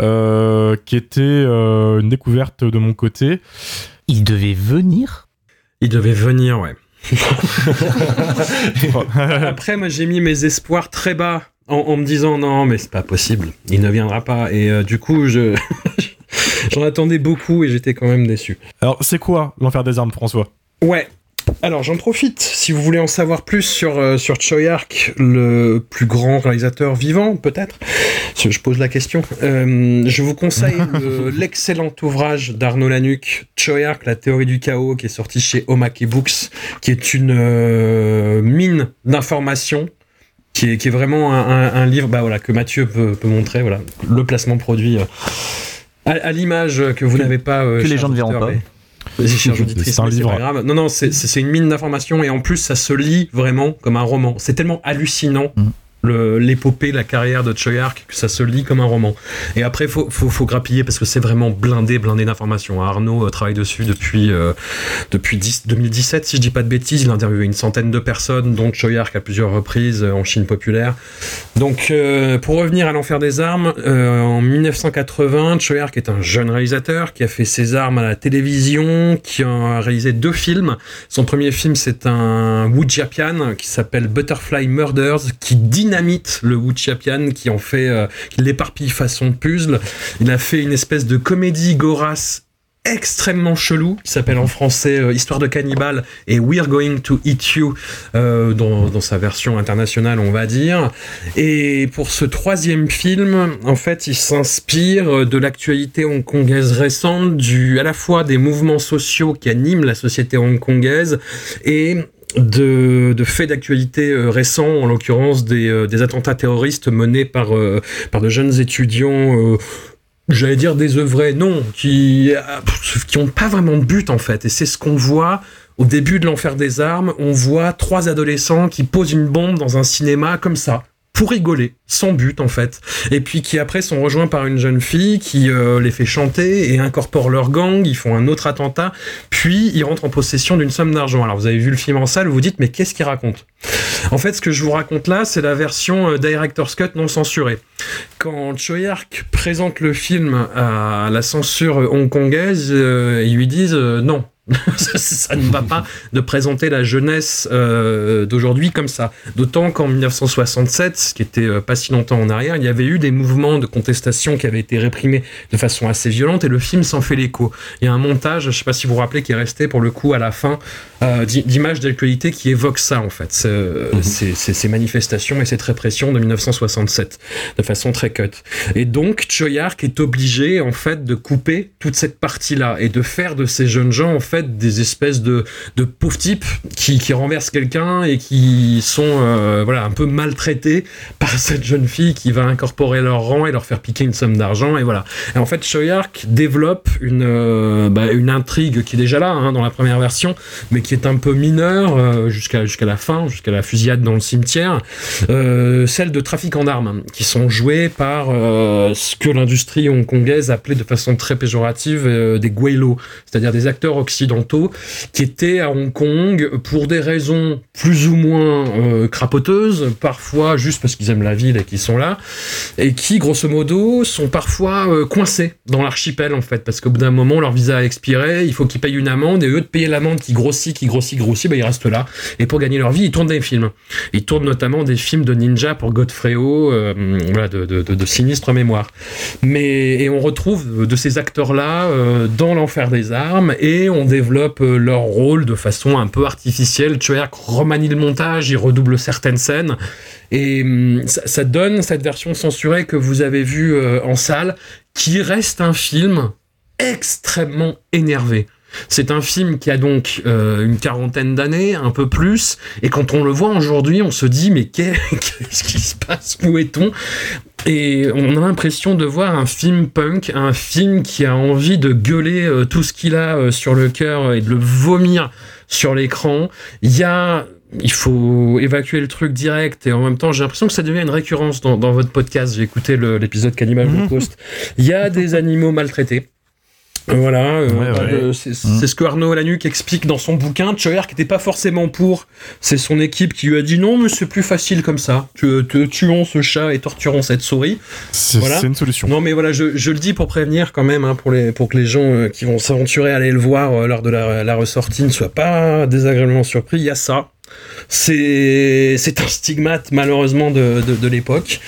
euh, qui était euh, une découverte de mon côté. Il devait venir? Il devait venir, ouais. Après, moi, j'ai mis mes espoirs très bas en, en me disant non, mais c'est pas possible, il ne viendra pas. Et euh, du coup, je j'en attendais beaucoup et j'étais quand même déçu. Alors, c'est quoi L'Enfer des armes, François? Ouais. Alors j'en profite, si vous voulez en savoir plus sur, euh, sur Choi Ark, le plus grand réalisateur vivant, peut-être, je pose la question, euh, je vous conseille le- l'excellent ouvrage d'Arnaud Lanuc, Choi Ark, la théorie du chaos, qui est sorti chez Omake Books, qui est une euh, mine d'informations qui est, qui est vraiment un, un- un livre bah, voilà, que Mathieu peut, peut montrer, voilà, le placement produit à, à l'image que vous n'avez pas. que les gens ne verront pas. mais- Vas-y, chère auditrice, C'est un mais livre. pas grave. Non, non, c'est une mine d'informations et en plus, ça se lit vraiment comme un roman. C'est tellement hallucinant. Mm. L'épopée, la carrière de Choi Ark, que ça se lit comme un roman. Et après, faut, faut, faut grappiller parce que c'est vraiment blindé, blindé d'informations. Arnaud euh, travaille dessus depuis, euh, depuis 10 2017, si je dis pas de bêtises. Il a interviewé une centaine de personnes, dont Choi Ark à plusieurs reprises euh, en Chine populaire. Donc, pour revenir à l'enfer des armes, en 1980, Choi Ark est un jeune réalisateur qui a fait ses armes à la télévision, qui a réalisé deux films. Son premier film, c'est un Wujiapian qui s'appelle Butterfly Murders, qui le Wujiapian, qui en fait, euh, l'éparpille façon puzzle. Il a fait une espèce de comédie gorasse extrêmement chelou qui s'appelle en français euh, Histoire de cannibale et We're Going to Eat You euh, dans, dans, sa version internationale on va dire et pour ce troisième film en fait il s'inspire de l'actualité hongkongaise récente du à la fois des mouvements sociaux qui animent la société hongkongaise et de, de faits d'actualité euh, récents, en l'occurrence des, euh, des, attentats terroristes menés par, euh, par de jeunes étudiants j'allais dire désœuvrés, non, qui qui ont pas vraiment de but en fait. Et c'est ce qu'on voit au début de l'enfer des armes. On voit trois adolescents qui posent une bombe dans un cinéma comme ça pour rigoler, sans but en fait. Et puis qui après sont rejoints par une jeune fille qui euh, les fait chanter et incorpore leur gang, ils font un autre attentat, puis ils rentrent en possession d'une somme d'argent. Alors vous avez vu le film en salle, vous dites mais qu'est-ce qu'il raconte En fait ce que je vous raconte là, c'est la version euh, Director's Cut non censurée. Quand Choyark présente le film à la censure hongkongaise, euh, ils lui disent non, ça ne va pas de présenter la jeunesse euh, d'aujourd'hui comme ça. D'autant qu'en 1967, ce qui était euh, pas si longtemps en arrière, il y avait eu des mouvements de contestation qui avaient été réprimés de façon assez violente et le film s'en fait l'écho. Il y a un montage, je sais pas si vous vous rappelez, qui est resté pour le coup à la fin euh, d'images d'actualité qui évoque ça en fait, mhm. ces manifestations et cette répression de 1967 de façon très cut. Et donc Choyark est obligé en fait de couper toute cette partie-là et de faire de ces jeunes gens en fait des espèces de, de pauvres types qui, renversent quelqu'un et qui sont euh, voilà un peu maltraités par cette jeune fille qui va incorporer leur rang et leur faire piquer une somme d'argent et voilà. Et en fait, Shoyark développe une, euh, bah, intrigue qui est déjà là hein, dans la première version, mais qui est un peu mineure euh, jusqu'à jusqu'à la fin, jusqu'à la fusillade dans le cimetière, celle de trafiquants d'armes qui sont joués par ce que l'industrie hongkongaise appelait de façon très péjorative des guaylos, c'est-à-dire des acteurs occidentaux qui étaient à Hong Kong pour des raisons plus ou moins euh, crapoteuses, parfois juste parce qu'ils aiment la ville et qu'ils sont là, et qui, grosso modo, sont parfois euh, coincés dans l'archipel, en fait, parce qu'au bout d'un moment, leur visa a expiré, il faut qu'ils payent une amende, et eux de payer l'amende qui grossit, qui grossit, grossit, bah, ils restent là. Et pour gagner leur vie, ils tournent des films. Ils tournent notamment des films de ninja pour Godfrey-O, euh, de, de, de, de, sinistre mémoire. Mais, et on retrouve de ces acteurs-là dans l'enfer des armes, et on développe euh, leur rôle de façon un peu artificielle. Choyak remanie le montage, il redouble certaines scènes. Et hum, ça, donne cette version censurée que vous avez vue euh, en salle, qui reste un film extrêmement énervé. C'est un film qui a donc euh, une quarantaine d'années, un peu plus, et quand on le voit aujourd'hui, on se dit mais qu'est-ce qui se passe? Où est-on? Et on a l'impression de voir un film punk, un film qui a envie de gueuler euh, tout ce qu'il a euh, sur le cœur et de le vomir sur l'écran. Il y a il faut évacuer le truc direct et en même temps j'ai l'impression que ça devient une récurrence dans, votre podcast. J'ai écouté l'épisode Cannibal Holocaust il y a des animaux maltraités voilà, euh, mmh. c'est ce que Arnaud Lanuc explique dans son bouquin. qui n'était pas forcément pour. C'est son équipe qui lui a dit non, mais c'est plus facile comme ça. Tu, tuons ce chat et torturons cette souris. C'est une solution. Non, mais voilà, je, le dis pour prévenir quand même, hein, pour, les, pour que les gens euh, qui vont s'aventurer à aller le voir euh, lors de la, la ressortie ne soient pas désagréablement surpris. Il y a ça. C'est un stigmate malheureusement de, de, l'époque.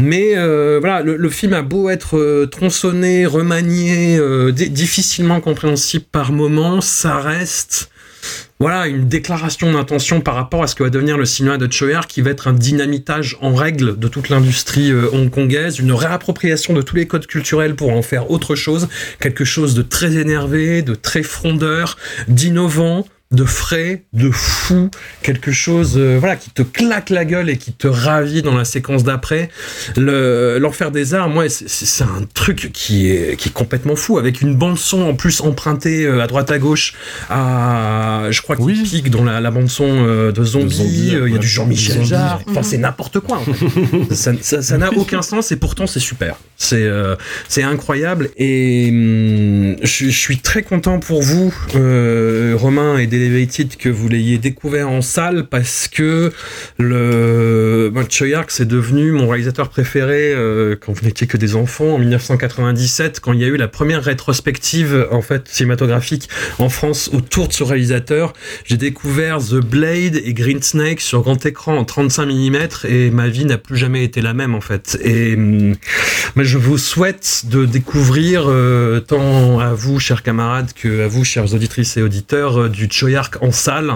Mais euh, voilà, le, film a beau être euh, tronçonné, remanié, euh, difficilement compréhensible par moments, ça reste voilà une déclaration d'intention par rapport à ce que va devenir le cinéma de Choer, qui va être un dynamitage en règle de toute l'industrie hongkongaise, une réappropriation de tous les codes culturels pour en faire autre chose, quelque chose de très énervé, de très frondeur, d'innovant, de frais, de fou, quelque chose euh, voilà qui te claque la gueule et qui te ravit dans la séquence d'après. L'enfer des arts, moi, c'est un truc qui est, qui est complètement fou, avec une bande son en plus empruntée euh, à droite à gauche. À, je crois qu'il pique dans la, bande son euh, de Zombie. il y a du Jean-Michel Jarre. Enfin, c'est n'importe quoi. ça n'a aucun sens et pourtant c'est super. C'est c'est incroyable et hum, je, suis très content pour vous, Romain et des d'Elevated que vous l'ayez découvert en salle parce que le ben, Choi Ark c'est devenu mon réalisateur préféré euh, quand vous n'étiez que des enfants en 1997 quand il y a eu la première rétrospective en fait cinématographique en France autour de ce réalisateur. J'ai découvert The Blade et Green Snake sur grand écran en 35 mm et ma vie n'a plus jamais été la même en fait. Et hum, je vous souhaite de découvrir euh, tant à vous chers camarades que à vous chers auditrices et auditeurs euh, du En salle.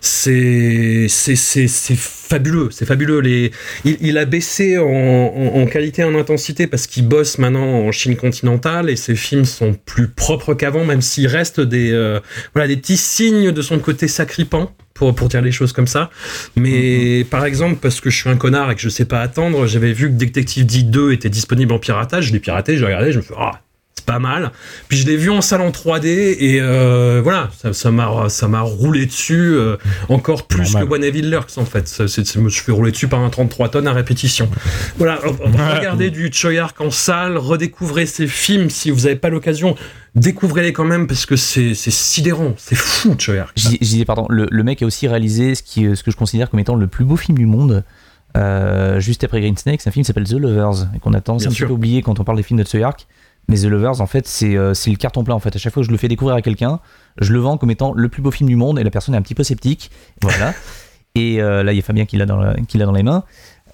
C'est c'est c'est c'est fabuleux, c'est fabuleux. Les, il, il a baissé en, en, en qualité et en intensité parce qu'il bosse maintenant en Chine continentale et ses films sont plus propres qu'avant, même s'il reste des euh, voilà des petits signes de son côté sacripant pour, pour dire les choses comme ça. Mais par exemple, parce que je suis un connard et que je sais pas attendre, j'avais vu que Detective D2 était disponible en piratage, je l'ai piraté, j'ai regardé, je me fais ah c'est pas mal. Puis je l'ai vu en salle en 3D et euh, voilà, ça ça m'a ça m'a roulé dessus euh, encore plus Normal. que Bonneville Lurks en fait. Ça, c'est- c'est- je me suis fait rouler dessus par un 33 tonnes à répétition. Voilà, regardez du Choyark en salle, redécouvrez ces films si vous n'avez pas l'occasion, découvrez-les quand même parce que c'est c'est sidérant, c'est fou Choyark. Je, dis- je disais, pardon, le, le mec a aussi réalisé ce, qui, ce que je considère comme étant le plus beau film du monde. euh, juste après Green Snake, c'est un film qui s'appelle The Lovers et qu'on a tendance Bien un petit peu à oublier quand on parle des films de Tsuyark. Mais The Lovers, en fait, c'est euh, c'est le carton plein. En fait, à chaque fois que je le fais découvrir à quelqu'un, je le vends comme étant le plus beau film du monde et la personne est un petit peu sceptique. Voilà. et euh, là, il y a Fabien qui l'a dans, la- qui l'a dans les mains.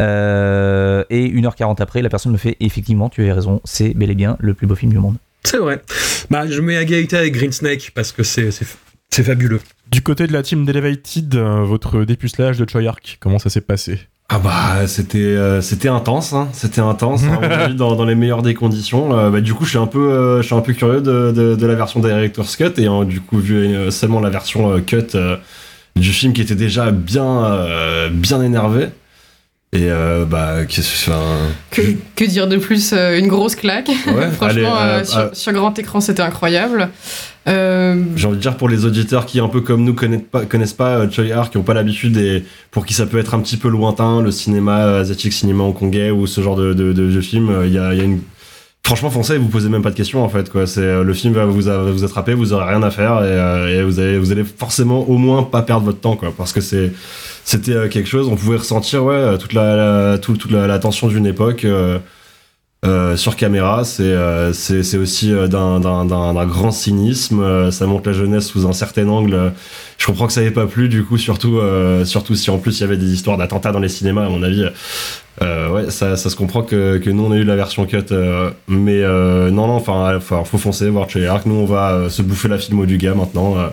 Euh, et 1h40 après, la personne me fait effectivement, tu avais raison, c'est bel et bien le plus beau film du monde. C'est vrai. Bah je mets à égalité avec Green Snake parce que c'est c'est c'est fabuleux. Du côté de la team d'Elevated, euh, votre dépucelage de Choyark, comment ça s'est passé? Ah bah c'était euh, c'était intense, hein. c'était intense, hein, avis, dans, dans les meilleures des conditions. Euh, bah, du coup je suis un peu euh, je suis un peu curieux de, de, la version Director's Cut et euh, du coup vu euh, seulement la version euh, cut euh, du film qui était déjà bien bien énervé et euh, bah qu'est-ce que Que, que dire de plus euh, Une grosse claque. Ouais, Franchement, allez, euh, euh, sur, euh, sur grand écran, c'était incroyable. J'ai envie de dire pour les auditeurs qui un peu comme nous connaissent pas connaissent pas Choi Har, qui ont pas l'habitude et pour qui ça peut être un petit peu lointain le cinéma asiatique, cinéma hongkongais ou ce genre de de, de, de film, il y a, il y a une Franchement, foncez, vous posez même pas de questions en fait. Quoi. C'est euh, le film va vous, vous attraper, vous aurez rien à faire et, euh, vous allez, forcément au moins pas perdre votre temps, quoi. Parce que c'est, c'était euh, quelque chose. On pouvait ressentir, ouais, toute la, la- tout- toute la, tension d'une époque. Euh, sur caméra, c'est euh, c'est c'est aussi euh, d'un d'un d'un d'un grand cynisme. euh, ça montre la jeunesse sous un certain angle. Je comprends que ça n'ait pas plu, du coup, surtout euh, surtout si en plus il y avait des histoires d'attentats dans les cinémas. À mon avis, euh, ouais, ça ça se comprend que que nous on a eu la version cut, euh, mais euh, non non, enfin, enfin, faut foncer voir Trey Arc. Nous on va euh, se bouffer la filmo du gars maintenant euh,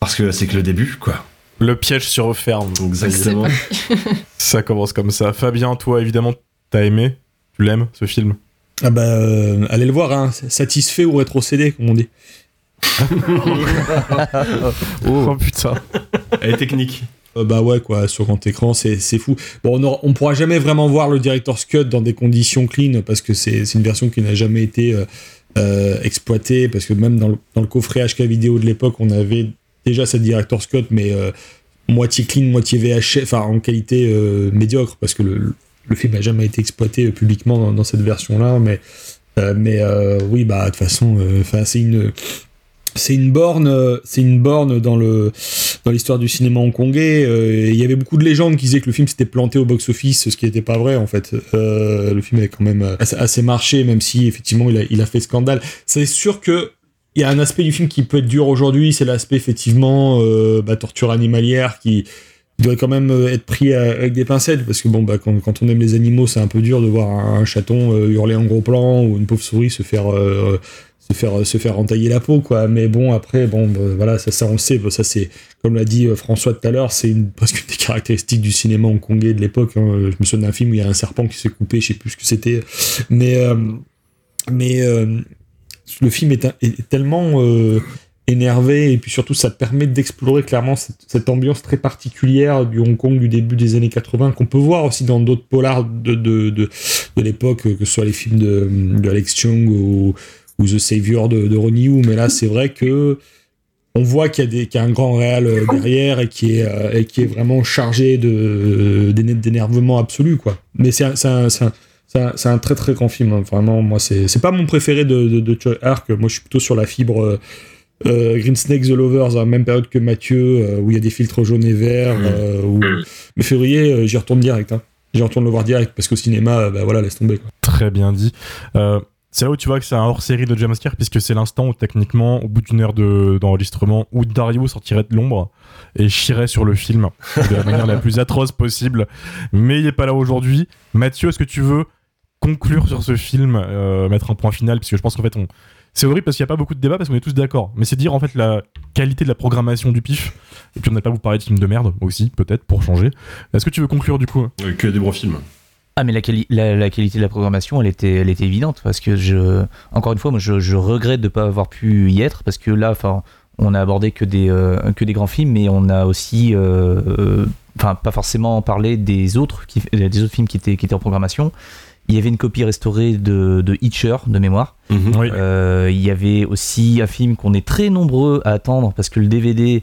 parce que c'est que le début, quoi. Le piège se referme. Exactement. Ça commence comme ça. Fabien, toi, évidemment, t'as aimé Tu l'aimes, ce film Ah bah, euh, allez le voir, hein. satisfait ou rétrocédé, comme on dit. oh. putain. Elle est technique. Euh, bah ouais, quoi, sur grand écran, c'est c'est fou. Bon, on, aura- on pourra jamais vraiment voir le Director's Cut dans des conditions clean parce que c'est c'est une version qui n'a jamais été euh, euh, exploitée. Parce que même dans le, dans le coffret HK vidéo de l'époque, on avait déjà cette Director's Cut, mais euh, moitié clean, moitié VHS, enfin en qualité euh, médiocre parce que le, le film n'a jamais été exploité euh, publiquement dans, cette version-là. Mais, euh, mais euh, oui, bah de toute façon, c'est une c'est une borne, c'est une borne dans le dans l'histoire du cinéma hongkongais. Il y avait beaucoup de légendes qui disaient que le film s'était planté au box-office, ce qui n'était pas vrai en fait. Le film avait quand même assez, assez marché, même si effectivement il a, il a fait scandale. C'est sûr que il y a un aspect du film qui peut être dur aujourd'hui, c'est l'aspect effectivement euh, bah, torture animalière qui doit quand même euh, être pris à- avec des pincettes parce que bon bah quand, on aime les animaux c'est un peu dur de voir un, chaton euh, hurler en gros plan ou une pauvre souris se faire euh, entailler la peau quoi mais bon après bon bah, voilà ça ça on sait ça c'est comme l'a dit euh, François tout à l'heure c'est une des caractéristiques du cinéma hongkongais de l'époque hein. je me souviens d'un film où il y a un serpent qui s'est coupé je sais plus ce que c'était mais euh, euh, le film est, tellement euh, énervé et puis surtout ça permet d'explorer clairement cette, cette ambiance très particulière du Hong Kong du début des années 80 qu'on peut voir aussi dans d'autres polars de, de, de, de l'époque que ce soit les films de, de Alex Chung ou, ou The Savior de, de Ronnie Yu mais là c'est vrai que on voit qu'il y, qu'il y a un grand réal euh, derrière et qui est, euh, et qui est vraiment chargé d'énervement absolu quoi mais c'est c'est un- un- très très grand film, hein. vraiment. Moi, c'est pas mon préféré de, de, de Choi Ark. Moi, je suis plutôt sur la fibre, euh, Green Snake The Lovers dans la même période que Mathieu, euh, où il y a des filtres jaunes et verts. où- Mais février, euh, j'y retourne direct. Hein. J'y retourne le voir direct parce qu'au cinéma, bah voilà, laisse tomber. Quoi. Très bien dit. C'est là où tu vois que c'est un hors-série de Jumpscare, puisque c'est l'instant où, techniquement, au bout d'une heure de- d'enregistrement, où Dario sortirait de l'ombre et chierait sur le film de la manière la plus atroce possible. Mais il est pas là aujourd'hui. Mathieu, est-ce que tu veux conclure sur ce film, euh, mettre un point final? Parce que je pense qu'en fait, on... c'est horrible parce qu'il n'y a pas beaucoup de débats, parce qu'on est tous d'accord. Mais c'est dire en fait la qualité de la programmation du pif. Et puis on n'a pas vous parler de films de merde aussi, peut-être, pour changer. Est-ce que tu veux conclure du coup Euh, Que des bons films. Ah mais la, quali- la, la qualité de la programmation elle était, elle était évidente parce que je encore une fois moi je, je regrette de ne pas avoir pu y être parce que là enfin on a abordé que des, euh, que des grands films mais on a aussi euh, euh, enfin pas forcément parlé des autres, qui, des autres films qui étaient, qui étaient en programmation il y avait une copie restaurée de, de Hitcher de mémoire Oui. Euh, il y avait aussi un film qu'on est très nombreux à attendre parce que le DVD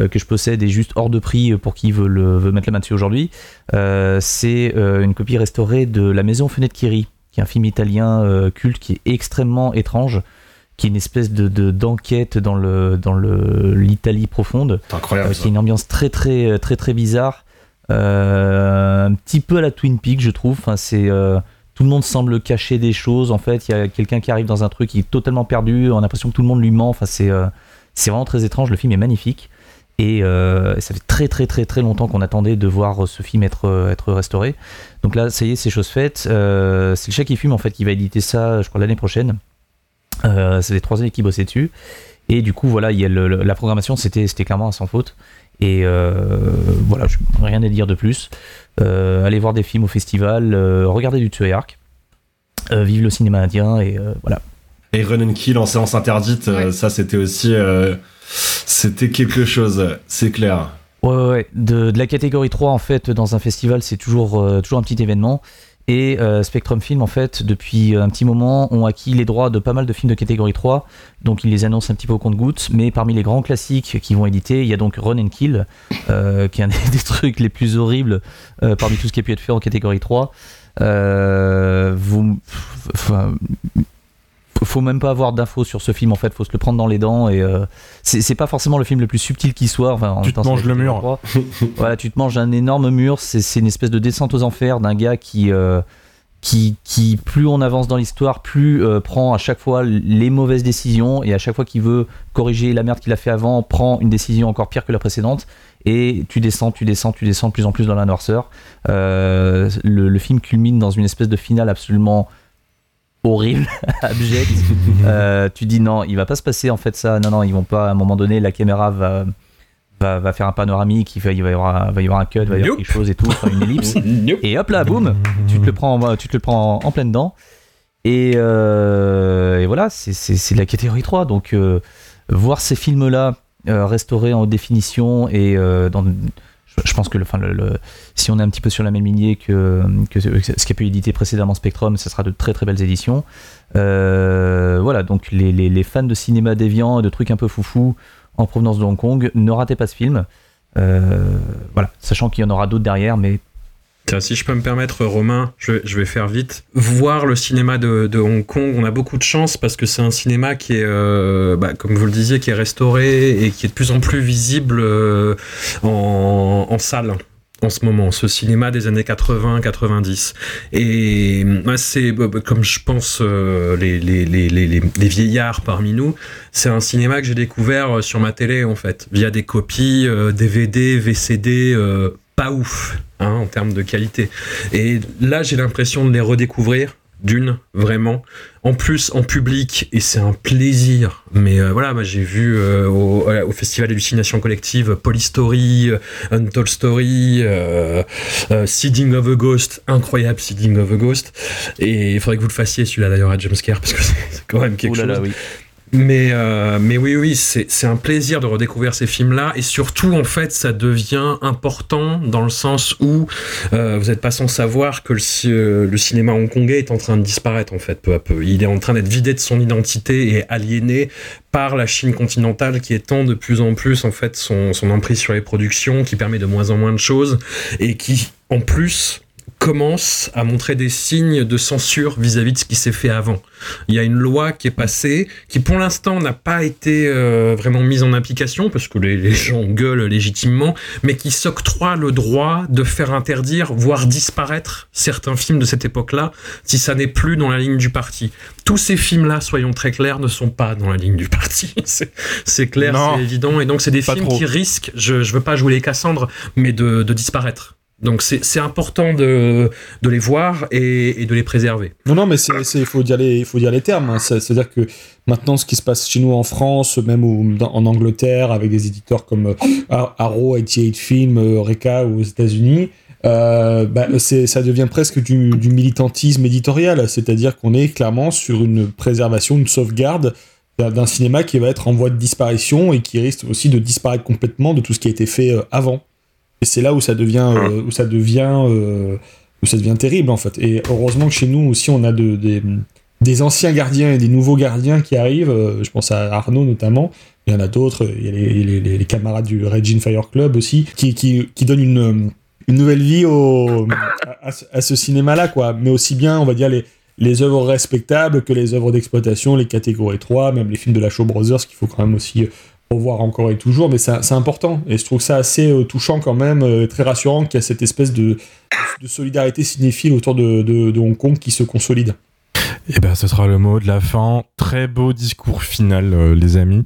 euh, que je possède est juste hors de prix pour qui veut, le, veut mettre la main dessus aujourd'hui. Euh, c'est euh, une copie restaurée de La Maison Fenêtre Kiri, qui est un film italien euh, culte qui est extrêmement étrange, qui est une espèce de de- d'enquête dans le dans le l'Italie profonde, C'est incroyable. qui est une ambiance très très très très bizarre, un petit peu à la Twin Peaks je trouve. Enfin c'est tout le monde semble cacher des choses. En fait, il y a quelqu'un qui arrive dans un truc qui est totalement perdu. On a l'impression que tout le monde lui ment. Enfin, c'est euh, vraiment très étrange. Le film est magnifique. Et euh, ça fait très très très très longtemps qu'on attendait de voir ce film être, euh, être restauré. Donc là, ça y est, c'est chose faite. C'est le chat qui fume en fait qui va éditer ça, je crois, l'année prochaine. C'est les trois années qui bossaient dessus. Et du coup, voilà, il y a la programmation, c'était clairement sans faute. Et euh, voilà, je- rien à dire de plus. Euh, allez voir des films au festival, euh, regardez du Tsuyark, euh, vive le cinéma indien, et euh, voilà. Et Run and Kill en séance interdite, Ouais. ça c'était aussi. euh, c'était quelque chose, c'est clair. Ouais, ouais, ouais. De, de la catégorie 3, en fait, dans un festival, c'est toujours, euh, toujours un petit événement. Et euh, Spectrum Film, en fait, depuis un petit moment, ont acquis les droits de pas mal de films de catégorie 3. Donc, ils les annoncent un petit peu au compte-gouttes. Mais parmi les grands classiques qu'ils vont éditer, il y a donc Run and Kill, euh, qui est un des, trucs les plus horribles euh, parmi tout ce qui a pu être fait en catégorie 3. Euh, vous, enfin, faut même pas avoir d'infos sur ce film en fait, faut se le prendre dans les dents et euh, c'est pas forcément le film le plus subtil qui soit. Enfin, en Tu te manges le mur. catégorie 3. voilà, tu te manges un énorme mur. C'est une espèce de descente aux enfers d'un gars qui, euh, qui, qui, plus on avance dans l'histoire, plus euh, prend à chaque fois les mauvaises décisions et à chaque fois qu'il veut corriger la merde qu'il a fait avant, prend une décision encore pire que la précédente. Et tu descends, tu descends, tu descends de plus en plus dans la noirceur. Euh, le, le film culmine dans une espèce de finale absolument horrible, abjecte. Euh, tu dis non, il va pas se passer en fait ça. Non, non, ils vont pas. À un moment donné, la caméra va va, va faire un panoramique, il va, il va y avoir, va y avoir un cut, il va y avoir quelque chose et tout, une ellipse. Et hop là, boum, tu te le prends, tu te le prends en, en pleine dent. Et, euh, et voilà, c'est- de la catégorie 3. Donc, euh, voir ces films-là restaurés en haute définition et dans. Je, pense que si on est un petit peu sur la même lignée que, que ce qu'a pu éditer précédemment Spectrum, ce sera de très très belles éditions. Euh, voilà, donc les, fans de cinéma déviant et de trucs un peu foufou en provenance de Hong Kong, ne ratez pas ce film. Euh, voilà, sachant qu'il y en aura d'autres derrière, mais si je peux me permettre, Romain, je vais, faire vite. Voir le cinéma de, Hong Kong, on a beaucoup de chance parce que c'est un cinéma qui est, euh, bah, comme vous le disiez, qui est restauré et qui est de plus en plus visible euh, en, salle en ce moment, ce cinéma des années 80-90. Et c'est, bah, bah, comme je pense, euh, les, vieillards parmi nous, c'est un cinéma que j'ai découvert euh, sur ma télé, en fait, via des copies, euh, DVD, VCD, euh, pas ouf, hein, en termes de qualité. Et là, j'ai l'impression de les redécouvrir, d'une, vraiment. En plus, en public, et c'est un plaisir. Mais euh, voilà, moi, j'ai vu euh, au, euh, au Festival Hallucination Collective Polystory, Untold Story, euh, Seeding of a Ghost, incroyable Seeding of a Ghost. Et il faudrait que vous le fassiez celui-là d'ailleurs à Jumpscare, parce que c'est quand même quelque là chose. là, oui. Mais, euh, mais oui, oui, c'est un plaisir de redécouvrir ces films-là. Et surtout, en fait, ça devient important dans le sens où euh, vous n'êtes pas sans savoir que le, le cinéma hongkongais est en train de disparaître, en fait, peu à peu. Il est en train d'être vidé de son identité et aliéné par la Chine continentale qui étend de plus en plus, en fait, son, son emprise sur les productions, qui permet de moins en moins de choses et qui, en plus, commence à montrer des signes de censure vis-à-vis de ce qui s'est fait avant. Il y a une loi qui est passée, qui pour l'instant n'a pas été euh, vraiment mise en application, parce que les, les, gens gueulent légitimement, mais qui s'octroie le droit de faire interdire, voire disparaître certains films de cette époque-là, si ça n'est plus dans la ligne du parti. Tous ces films-là, soyons très clairs, ne sont pas dans la ligne du parti. c'est clair, c'est évident, et donc c'est des films trop. qui risquent, je ne veux pas jouer les Cassandres, mais de, de disparaître. Donc c'est important de, de, les voir et, de les préserver. Non, non, mais il faut, dire les, faut dire les termes. Hein. C'est-à-dire que maintenant, ce qui se passe chez nous en France, même dans, en Angleterre, avec des éditeurs comme euh, Arrow, 88 Film, Eureka ou aux États-Unis, euh, bah, ça devient presque du, militantisme éditorial. C'est-à-dire qu'on est clairement sur une préservation, une sauvegarde d'un cinéma qui va être en voie de disparition et qui risque aussi de disparaître complètement de tout ce qui a été fait euh, avant. Et c'est là où ça devient, euh, où ça devient, euh, où ça devient terrible en fait. Et heureusement que chez nous aussi, on a de, des, des anciens gardiens et des nouveaux gardiens qui arrivent. Euh, je pense à Arnaud notamment. Il y en a d'autres. Il y a les, les, les, les camarades du Raging Fire Club aussi, qui, qui, qui donnent une, une nouvelle vie au, à, à ce cinéma-là, quoi. Mais aussi bien, on va dire, les, les œuvres respectables que les œuvres d'exploitation, les catégories 3, même les films de la Show Brothers, qu'il faut quand même aussi revoir encore et toujours, mais c'est important. Et je trouve ça assez euh, touchant quand même, euh, très rassurant qu'il y a cette espèce de, de solidarité cinéphile autour de, Hong Kong qui se consolide. Et ben, ce sera le mot de la fin. Très beau discours final, euh, les amis.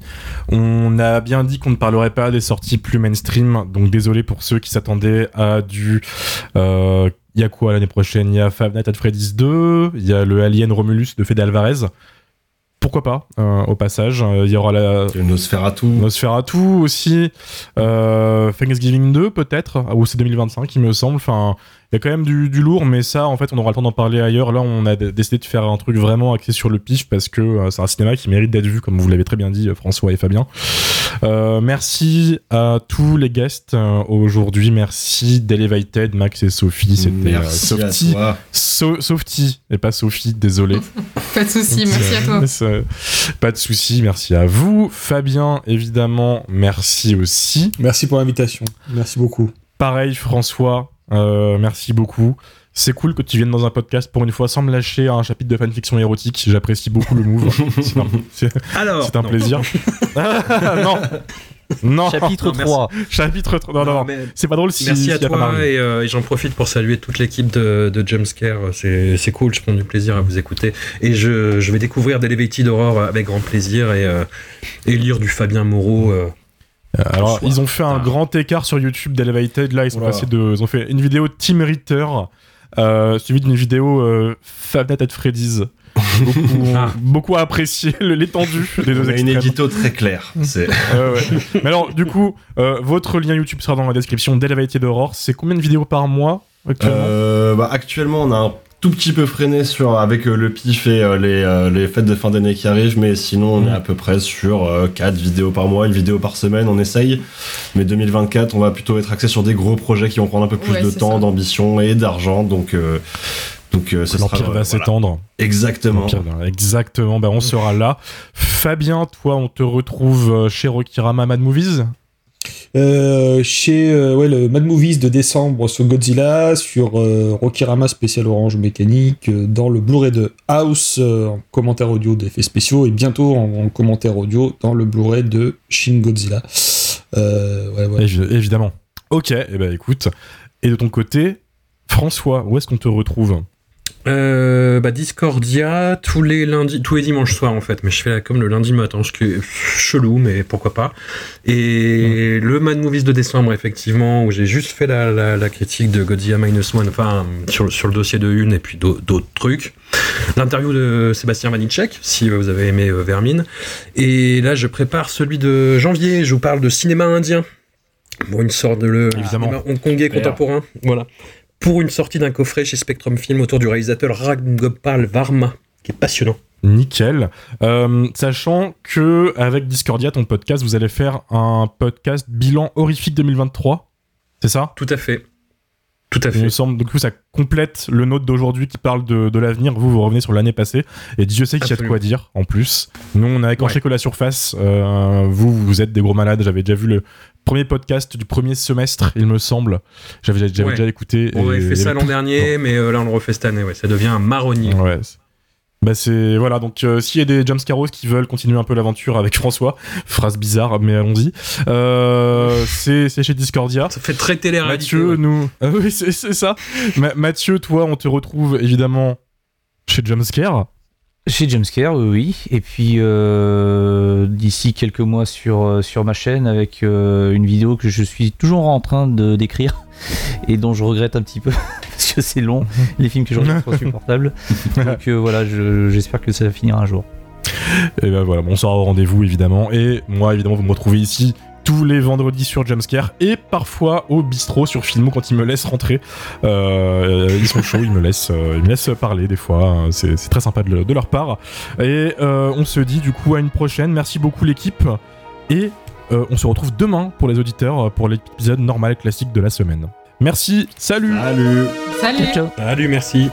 On a bien dit qu'on ne parlerait pas des sorties plus mainstream, donc désolé pour ceux qui s'attendaient à du. Il y a quoi l'année prochaine Il y a Five Nights at Freddy's 2, il y a le Alien Romulus de Fede Alvarez pourquoi pas euh, au passage il y aura la Nosferatu. Nosferatu aussi euh, Thanksgiving 2 peut-être ou c'est 2025 il me semble enfin il y a quand même du, du, lourd mais ça en fait on aura le temps d'en parler ailleurs. Là on a décidé de faire un truc vraiment axé sur le pif parce que euh, c'est un cinéma qui mérite d'être vu comme vous l'avez très bien dit François et Fabien euh, merci à tous les guests euh, aujourd'hui. Merci d'Elevated Max et Sophie. C'était Softy so Softy et pas Sophie désolé. Pas de souci merci à toi. pas de souci merci à vous. Fabien évidemment merci aussi. Merci pour l'invitation. Merci beaucoup. Pareil François euh, merci beaucoup. C'est cool que tu viennes dans un podcast pour une fois sans me lâcher un chapitre de fanfiction érotique. J'apprécie beaucoup le move. C'est un, un non. plaisir. non. Non. Chapitre non, 3. Chapitre 3. Non, non, non. C'est pas drôle si. Merci à toi et, euh, et j'en profite pour saluer toute l'équipe de, de Jumpscare. C'est cool, je prends du plaisir à vous écouter. Et je, je vais découvrir d'Elevated Horror avec grand plaisir et, euh, et lire du Fabien Moreau. Euh, alors, ils ont fait un grand écart sur YouTube d'Elevated. Là, ils sont passés de. Ils ont fait une vidéo Team Ritter, euh, suivie d'une vidéo euh, Five Nights at Freddy's. beaucoup, Ah. beaucoup apprécié l'étendue des deux On a une extrêmes. édito très claire. C'est Ouais, ouais. Mais alors, du coup, euh, votre lien YouTube sera dans la description d'Elevated Horror. C'est combien de vidéos par mois actuellement? Euh, bah, actuellement, on a un tout petit peu freiné sur avec euh, le pif et euh, les, euh, les fêtes de fin d'année qui arrivent, mais sinon on est à peu près sur 4 vidéos par mois, une vidéo par semaine, on essaye. Mais 2024, on va plutôt être axé sur des gros projets qui vont prendre un peu plus Ouais, de temps, ça. d'ambition et d'argent, donc euh, donc euh, sera L'Empire euh, va voilà. s'étendre. Exactement. Exactement, ben on sera là. Fabien, toi, on te retrouve chez Rokirama Mad Movies Euh, chez euh, ouais, le Mad Movies de décembre sur Godzilla, sur euh, Rokirama spécial Orange Mécanique, euh, dans le Blu-ray de House en commentaire audio d'effets spéciaux, et bientôt en, en commentaire audio dans le Blu-ray de Shin Godzilla. Évidemment. Ok, et ben écoute. Et de ton côté, François, où est-ce qu'on te retrouve? Euh, bah Discordia tous les lundis, tous les dimanches soirs en fait, mais je fais la com le lundi matin, ce qui est chelou, mais pourquoi pas. Et le Mad Movies de décembre effectivement, où j'ai juste fait la, la, la critique de Godzilla Minus One, enfin sur, sur le dossier de une et puis d'au- d'autres trucs. L'interview de Sébastien Vanitschek, si vous avez aimé euh, Vermine. Et là je prépare celui de janvier, je vous parle de cinéma indien. Bon, une sorte de le Évidemment. hongkongais contemporain, voilà pour une sortie d'un coffret chez Spectrum Film autour du réalisateur Ragopal Varma, qui est passionnant. Nickel. Euh, sachant que avec Discordia, ton podcast, vous allez faire un podcast bilan horrifique 2023. C'est ça? Tout à fait. Tout à Il me fait. semble. Du coup, ça complète le nôtre d'aujourd'hui qui parle de, de l'avenir. Vous, vous revenez sur l'année passée. Et Dieu sait qu'il y a de quoi dire, en plus. Nous, on a écorché Ouais. que la surface. Euh, vous, vous êtes des gros malades. J'avais déjà vu le premier podcast du premier semestre, il me semble. J'avais j'avais Ouais. déjà écouté. On avait fait ça l'an dernier, mais euh, là on le refait cette année. Ouais, ça devient un marronnier. Ouais. Bah c'est voilà donc euh, s'il y a des Jumpscaros qui veulent continuer un peu l'aventure avec François, phrase bizarre mais allons-y. Euh, c'est c'est chez Discordia. Ça fait très télé-réalité. Mathieu, ouais. nous. Ah oui, c'est c'est ça. Ma- Mathieu, toi, on te retrouve évidemment chez Jumpscare. Chez Jumpscare, oui, oui. Et puis euh, d'ici quelques mois sur, euh, sur ma chaîne avec euh, une vidéo que je suis toujours en train de d'écrire et dont je regrette un petit peu parce que c'est long. Les films que je regarde sont insupportables. Donc euh, voilà, je- j'espère que ça va finir un jour. Et ben voilà, bon, on sera au rendez-vous évidemment. Et moi, évidemment, vous me retrouvez ici tous les vendredis sur Jumpscare et parfois au bistrot sur Filmo quand ils me laissent rentrer. Euh, ils sont chauds, ils me laissent, euh, ils me laissent parler des fois. C'est c'est très sympa de, de leur part. Et euh, on se dit du coup à une prochaine. Merci beaucoup l'équipe. Et euh, on se retrouve demain pour les auditeurs pour l'épisode normal classique de la semaine. Merci, salut Salut Salut Ciao, ciao. Salut, merci.